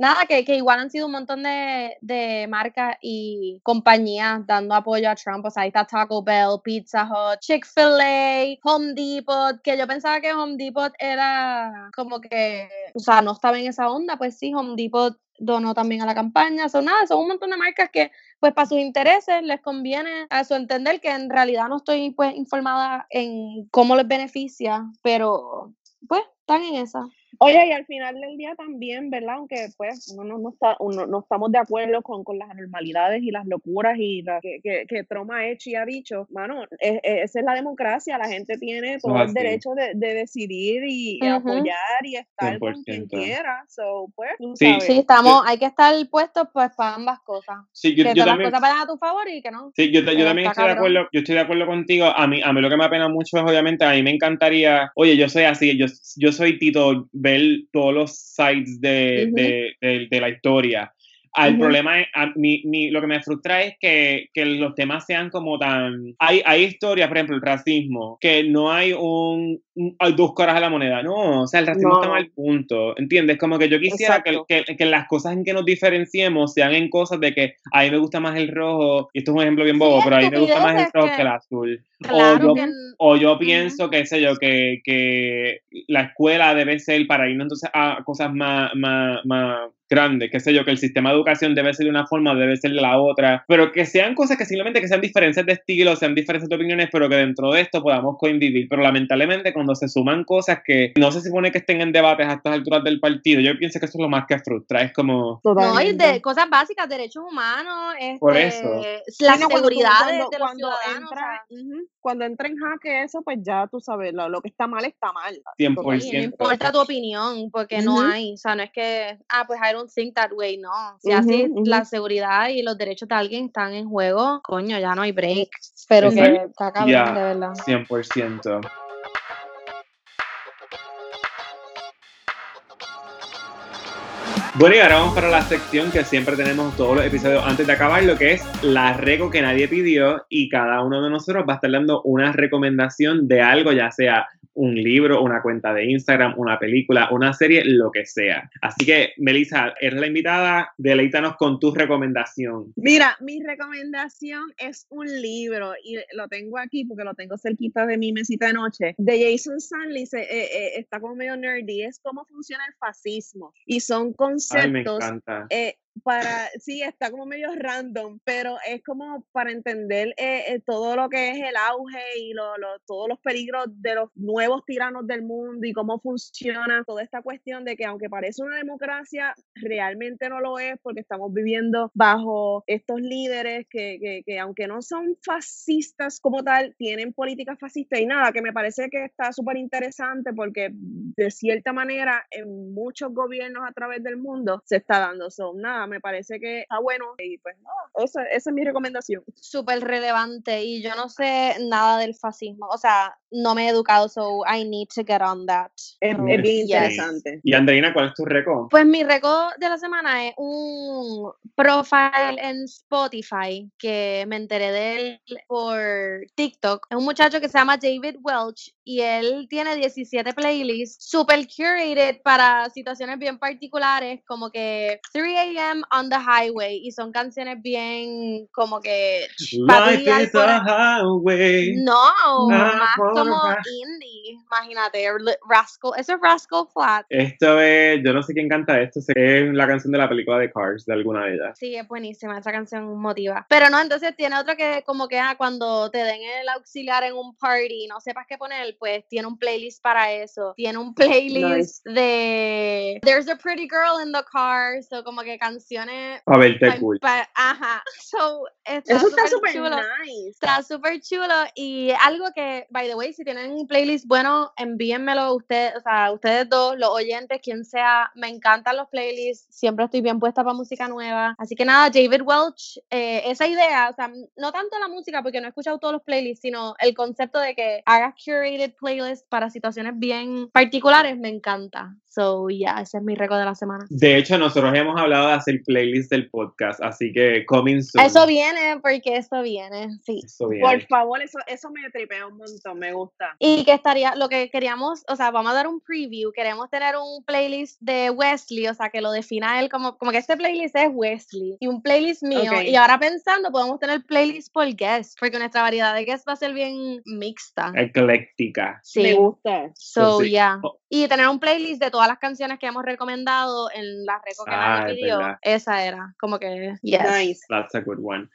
Speaker 2: nada, que, que igual han sido un montón de, de marcas y compañías dando apoyo a Trump. O sea, ahí está Taco Bell, Pizza Hut, Chick-fil-A, Home Depot, que yo pensaba que Home Depot era como que, o sea, no estaba en esa onda, pues sí, Home Depot donó también a la campaña. Son nada, son un montón de marcas que, pues, para sus intereses les conviene a su entender que en realidad no estoy, pues, informada en cómo les beneficia, pero, pues, están en esa.
Speaker 4: Oye, y al final del día también, ¿verdad? Aunque pues uno no, está, uno, no estamos de acuerdo con, con las anormalidades y las locuras y la, que, que, que Trump ha hecho y ha dicho, mano, es- es- esa es la democracia, la gente tiene todo
Speaker 3: es
Speaker 4: el derecho de, de decidir y
Speaker 2: Ujú.
Speaker 4: apoyar y estar con quien
Speaker 3: 100%.
Speaker 4: quiera. So, pues,
Speaker 3: Sí.
Speaker 4: sabes.
Speaker 2: Sí, estamos, hay que estar puestos, pues, para ambas cosas.
Speaker 3: Sí, yo,
Speaker 2: que
Speaker 3: yo también,
Speaker 2: las cosas vayan a tu favor y que no.
Speaker 3: Sí, yo, ta- yo también estoy de
Speaker 2: cabrón.
Speaker 3: acuerdo, yo estoy de acuerdo contigo. A mí, a mí lo que me apena mucho es obviamente, a mí me encantaría, oye, yo soy así, yo, yo soy Tito, ver todos los sites de,
Speaker 4: Ujú.
Speaker 3: de, de- de la historia. El
Speaker 4: Ujú.
Speaker 3: problema es, a mí- mi- lo que me frustra es que, que los temas sean como tan... Hay, hay historias, por ejemplo, el racismo, que no hay un, un- hay dos caras a la moneda, no, o sea, el racismo
Speaker 4: No,
Speaker 3: está mal punto, ¿entiendes? Como que yo quisiera que, que, que las cosas en que nos diferenciemos sean en cosas de que a mí me gusta más el rojo, y esto es un ejemplo bien
Speaker 2: Sí,
Speaker 3: bobo, pero a mí me gusta más el rojo
Speaker 2: que-
Speaker 3: el azul.
Speaker 2: Claro
Speaker 3: o yo, o yo pienso, qué sé yo, que, que la escuela debe ser para irnos entonces a cosas más, más, más grandes, qué sé yo, que el sistema de educación debe ser de una forma, debe ser de la otra, pero que sean cosas que simplemente que sean diferencias de estilo, sean diferencias de opiniones, pero que dentro de esto podamos convivir. Pero lamentablemente cuando se suman cosas que no se supone que estén en debates a estas alturas del partido, yo pienso que eso es lo más que frustra, es como...
Speaker 2: No, y de cosas básicas, derechos humanos,
Speaker 3: Por
Speaker 2: este,
Speaker 3: eso.
Speaker 2: la seguridad de- los
Speaker 4: cuando
Speaker 2: ciudadanos. o
Speaker 4: entra,
Speaker 2: sea,
Speaker 4: ujú, cuando entra en jaque eso, pues ya tú sabes, lo, lo que está mal está mal.
Speaker 3: 100%.
Speaker 2: sí, no importa tu opinión, porque no
Speaker 4: Ujú.
Speaker 2: hay, o sea, no es que, ah, pues I don't think that way, no. Si así
Speaker 4: Ujú, ujú.
Speaker 2: la seguridad y los derechos de alguien están en juego, coño, ya no hay break. Pero que
Speaker 3: Exacto.
Speaker 2: está cabrón,
Speaker 3: Ya.
Speaker 2: de verdad.
Speaker 3: 100%. Bueno, y ahora vamos para la sección que siempre tenemos todos los episodios antes de acabar, lo que es la reco que nadie pidió y cada uno de nosotros va a estar dando una recomendación de algo, ya sea un libro, una cuenta de Instagram, una película, una serie, lo que sea. Así que, Melissa, eres la invitada, deleítanos con tu recomendación.
Speaker 4: Mira, mi recomendación es un libro y lo tengo aquí porque lo tengo cerquita de mi mesita de noche. De Jason Stanley, se- eh, eh, está como medio nerdy, es cómo funciona el fascismo y son
Speaker 3: Ay, me
Speaker 4: conceptos
Speaker 3: encanta.
Speaker 4: eh, para, sí, está como medio random, pero es como para entender eh, eh, todo lo que es el auge y lo, lo- todos los peligros de los nuevos tiranos del mundo y cómo funciona toda esta cuestión de que aunque parece una democracia, realmente no lo es porque estamos viviendo bajo estos líderes que, que, que aunque no son fascistas como tal, tienen políticas fascistas y nada, que me parece que está súper interesante porque de cierta manera en muchos gobiernos a través del mundo se está dando. So, nada, me parece que está bueno y pues nada, esa, esa es mi recomendación.
Speaker 2: Súper relevante y yo no sé nada del fascismo, o sea, no me he educado, so I need to get on that.
Speaker 4: Es,
Speaker 2: So,
Speaker 4: es bien
Speaker 2: yes.
Speaker 4: interesante.
Speaker 3: Y Andreina, ¿cuál es tu reco?
Speaker 2: Pues mi récord de la semana es un profile en Spotify que me enteré de él por TikTok. Es un muchacho que se llama David Welch y él tiene 17 playlists super curated para situaciones bien particulares como que 3 a.m. on the highway y son canciones bien como que
Speaker 3: Life is a highway.
Speaker 2: No, más como indie, imagínate, Rascal, eso es Rascal Flat.
Speaker 3: Esto es, yo no sé quién canta esto, sé que es la canción de la película de Cars, de alguna de ellas.
Speaker 2: Sí, es buenísima, esa canción motiva. Pero no, entonces tiene otra que como que ah, cuando te den el auxiliar en un party no sepas qué poner, pues tiene un playlist para eso. Tiene un playlist de There's a pretty girl in the car, so como que canciones
Speaker 3: A verte
Speaker 2: pa-
Speaker 3: cool.
Speaker 2: ajá. So, está
Speaker 4: Eso está
Speaker 2: súper
Speaker 4: súper
Speaker 2: chulo.
Speaker 4: nice.
Speaker 2: Está súper chulo y algo que, by the way, si tienen un playlist bueno, envíenmelo ustedes, o sea, ustedes dos, los oyentes, quien sea, me encantan los playlists, siempre estoy bien puesta para música nueva. Así que nada, David Welch, eh, esa idea, o sea, no tanto la música, porque no he escuchado todos los playlists, sino el concepto de que hagas curated playlists para situaciones bien particulares, me encanta. So, yeah, ese es mi récord de la semana.
Speaker 3: De hecho, nosotros hemos hablado de hacer hacer playlist del podcast, así que coming soon.
Speaker 2: Eso viene porque eso viene, sí.
Speaker 3: Eso viene.
Speaker 4: Por favor, eso, eso me tripea un montón, me gusta.
Speaker 2: Y que estaría, lo que queríamos, o sea, vamos a dar un preview, queremos tener un playlist de Wesley, o sea, que lo defina él como, como que este playlist es Wesley y un playlist mío.
Speaker 4: Ok.
Speaker 2: Y ahora pensando, podemos tener playlist por guest, porque nuestra variedad de guests va a ser bien mixta.
Speaker 3: Ecléctica.
Speaker 2: Sí.
Speaker 4: Me gusta.
Speaker 2: So,
Speaker 3: Pues sí.
Speaker 2: yeah.
Speaker 3: Oh.
Speaker 2: Y tener un playlist de todas las canciones que hemos recomendado en la reco que
Speaker 3: Ah,
Speaker 2: nadie
Speaker 3: es
Speaker 2: pidió. Esa era, como que, yes.
Speaker 4: Nice.
Speaker 3: That's a good one.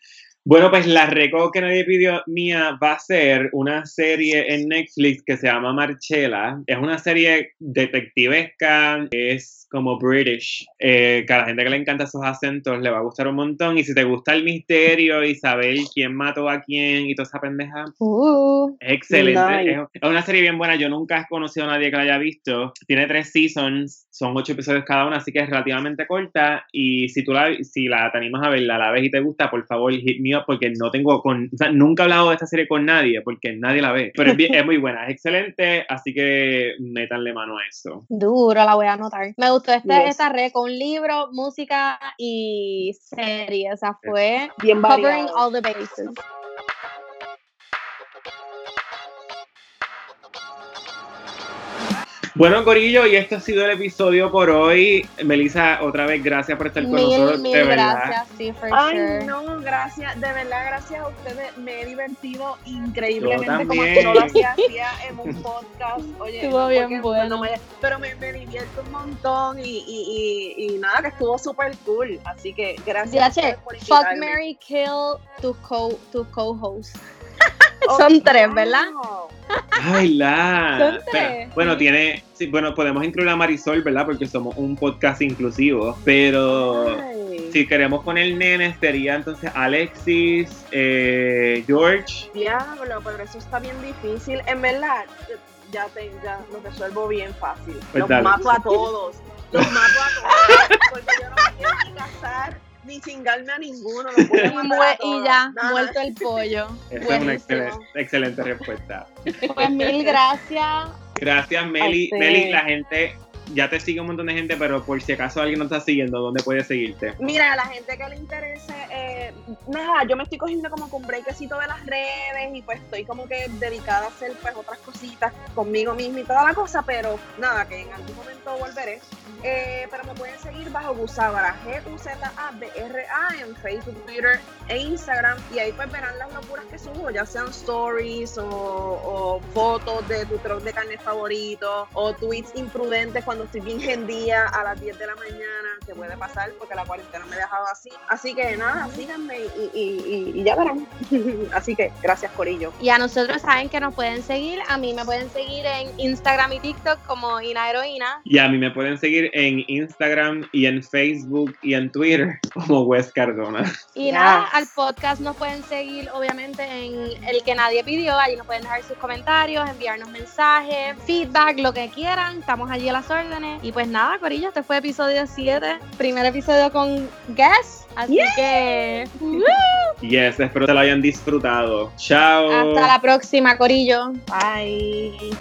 Speaker 3: Bueno, pues la reco que nadie pidió mía va a ser una serie en Netflix que se llama Marchela. Es una serie detectivesca, es como British, eh, que a la gente que le encanta esos acentos le va a gustar un montón. Y si te gusta el misterio y saber quién mató a quién y toda esa pendeja,
Speaker 2: Uh,
Speaker 3: es excelente.
Speaker 4: Nice.
Speaker 3: Es, una serie bien buena. Yo nunca he conocido a nadie que la haya visto. Tiene tres seasons, son ocho episodios cada una, así que es relativamente corta. Y si tú la, si la te animas a verla, la ves y te gusta, por favor, hit me porque no tengo con, o sea, nunca he hablado de esta serie con nadie, porque nadie la ve. Pero es, bien- es muy buena, es excelente, así que métanle mano a eso.
Speaker 2: duro, la voy a anotar. Me gustó este,
Speaker 4: Yes.
Speaker 2: esta reco, un libro, música y serie. O sea, fue
Speaker 4: Bien
Speaker 2: covering
Speaker 4: variado.
Speaker 2: all the bases.
Speaker 3: Bueno, Corillo, y este ha sido el episodio por hoy. Melissa, otra vez, gracias por estar con
Speaker 2: Mil,
Speaker 3: nosotros.
Speaker 2: mil
Speaker 3: de verdad.
Speaker 2: gracias, sí, for
Speaker 4: Ay,
Speaker 2: sure.
Speaker 4: no, gracias, de verdad, gracias a ustedes. Me he divertido increíblemente como que no lo hacía, hacía en un podcast. Oye,
Speaker 2: Estuvo
Speaker 4: no
Speaker 2: bien bueno.
Speaker 4: no me- pero me, me divierto un montón y, y, y, y nada, que estuvo súper cool. Así que gracias ustedes por
Speaker 2: fuck. Mary, kill tu co tu co-host.
Speaker 4: Oh,
Speaker 2: Son tres, ¿verdad?
Speaker 4: wow.
Speaker 3: Ay, la. Pero, bueno, tiene. Sí, bueno, podemos incluir a Marisol, ¿verdad? Porque somos un podcast inclusivo. Pero
Speaker 4: Ay,
Speaker 3: si queremos poner nenes, sería entonces Alexis, eh, George.
Speaker 4: Diablo, pero eso está bien difícil. En verdad, ya, te, ya lo resuelvo bien fácil.
Speaker 3: Pues
Speaker 4: Los
Speaker 3: dale.
Speaker 4: mato a todos. Los mato a todos. Porque yo no me quiero ni casar ni cingarme a ninguno. Voy <laughs> a
Speaker 2: Y,
Speaker 4: a
Speaker 2: ya,
Speaker 4: Nada.
Speaker 2: muerto el pollo. <laughs>
Speaker 3: Esa es una excelente, excelente respuesta.
Speaker 2: Pues mil gracias.
Speaker 3: Gracias, Meli. Meli, la gente. Ya te sigue un montón de gente, pero por si acaso alguien no está siguiendo, ¿dónde puede seguirte?
Speaker 4: Mira, a la gente que le interese, eh, nada, yo me estoy cogiendo como con breakcito de las redes y pues estoy como que dedicada a hacer pues otras cositas conmigo misma y toda la cosa, pero nada, que en algún momento volveré. Eh, pero me pueden seguir bajo Gusabara, G-U-Z-A-B-R-A en Facebook, Twitter e Instagram y ahí pues verán las locuras que subo, ya sean stories o, o fotos de tu troc de carne favorito o tweets imprudentes cuando estoy bien gendía a las 10 de la mañana, que puede pasar porque la cuarentena me dejaba así. Así que nada, síganme y, y, y- y ya verán. <laughs> así que gracias Corillo.
Speaker 2: Y a nosotros saben que nos pueden seguir. A mí me pueden seguir en Instagram y TikTok como Ina Heroína.
Speaker 3: Y a mí me pueden seguir en Instagram y en Facebook y en Twitter <laughs> como Wes Cardona.
Speaker 2: Y
Speaker 4: Yes.
Speaker 2: nada, al podcast nos pueden seguir obviamente en el que nadie pidió. Allí nos pueden dejar sus comentarios, enviarnos mensajes, feedback, lo que quieran. Estamos allí a las órdenes. Y pues nada, Corillo, este fue episodio 7. Primer episodio con guests. Así que ¡woo! <laughs>
Speaker 3: Yes, espero que lo hayan disfrutado. Chao.
Speaker 2: hasta la próxima, Corillo.
Speaker 4: Bye.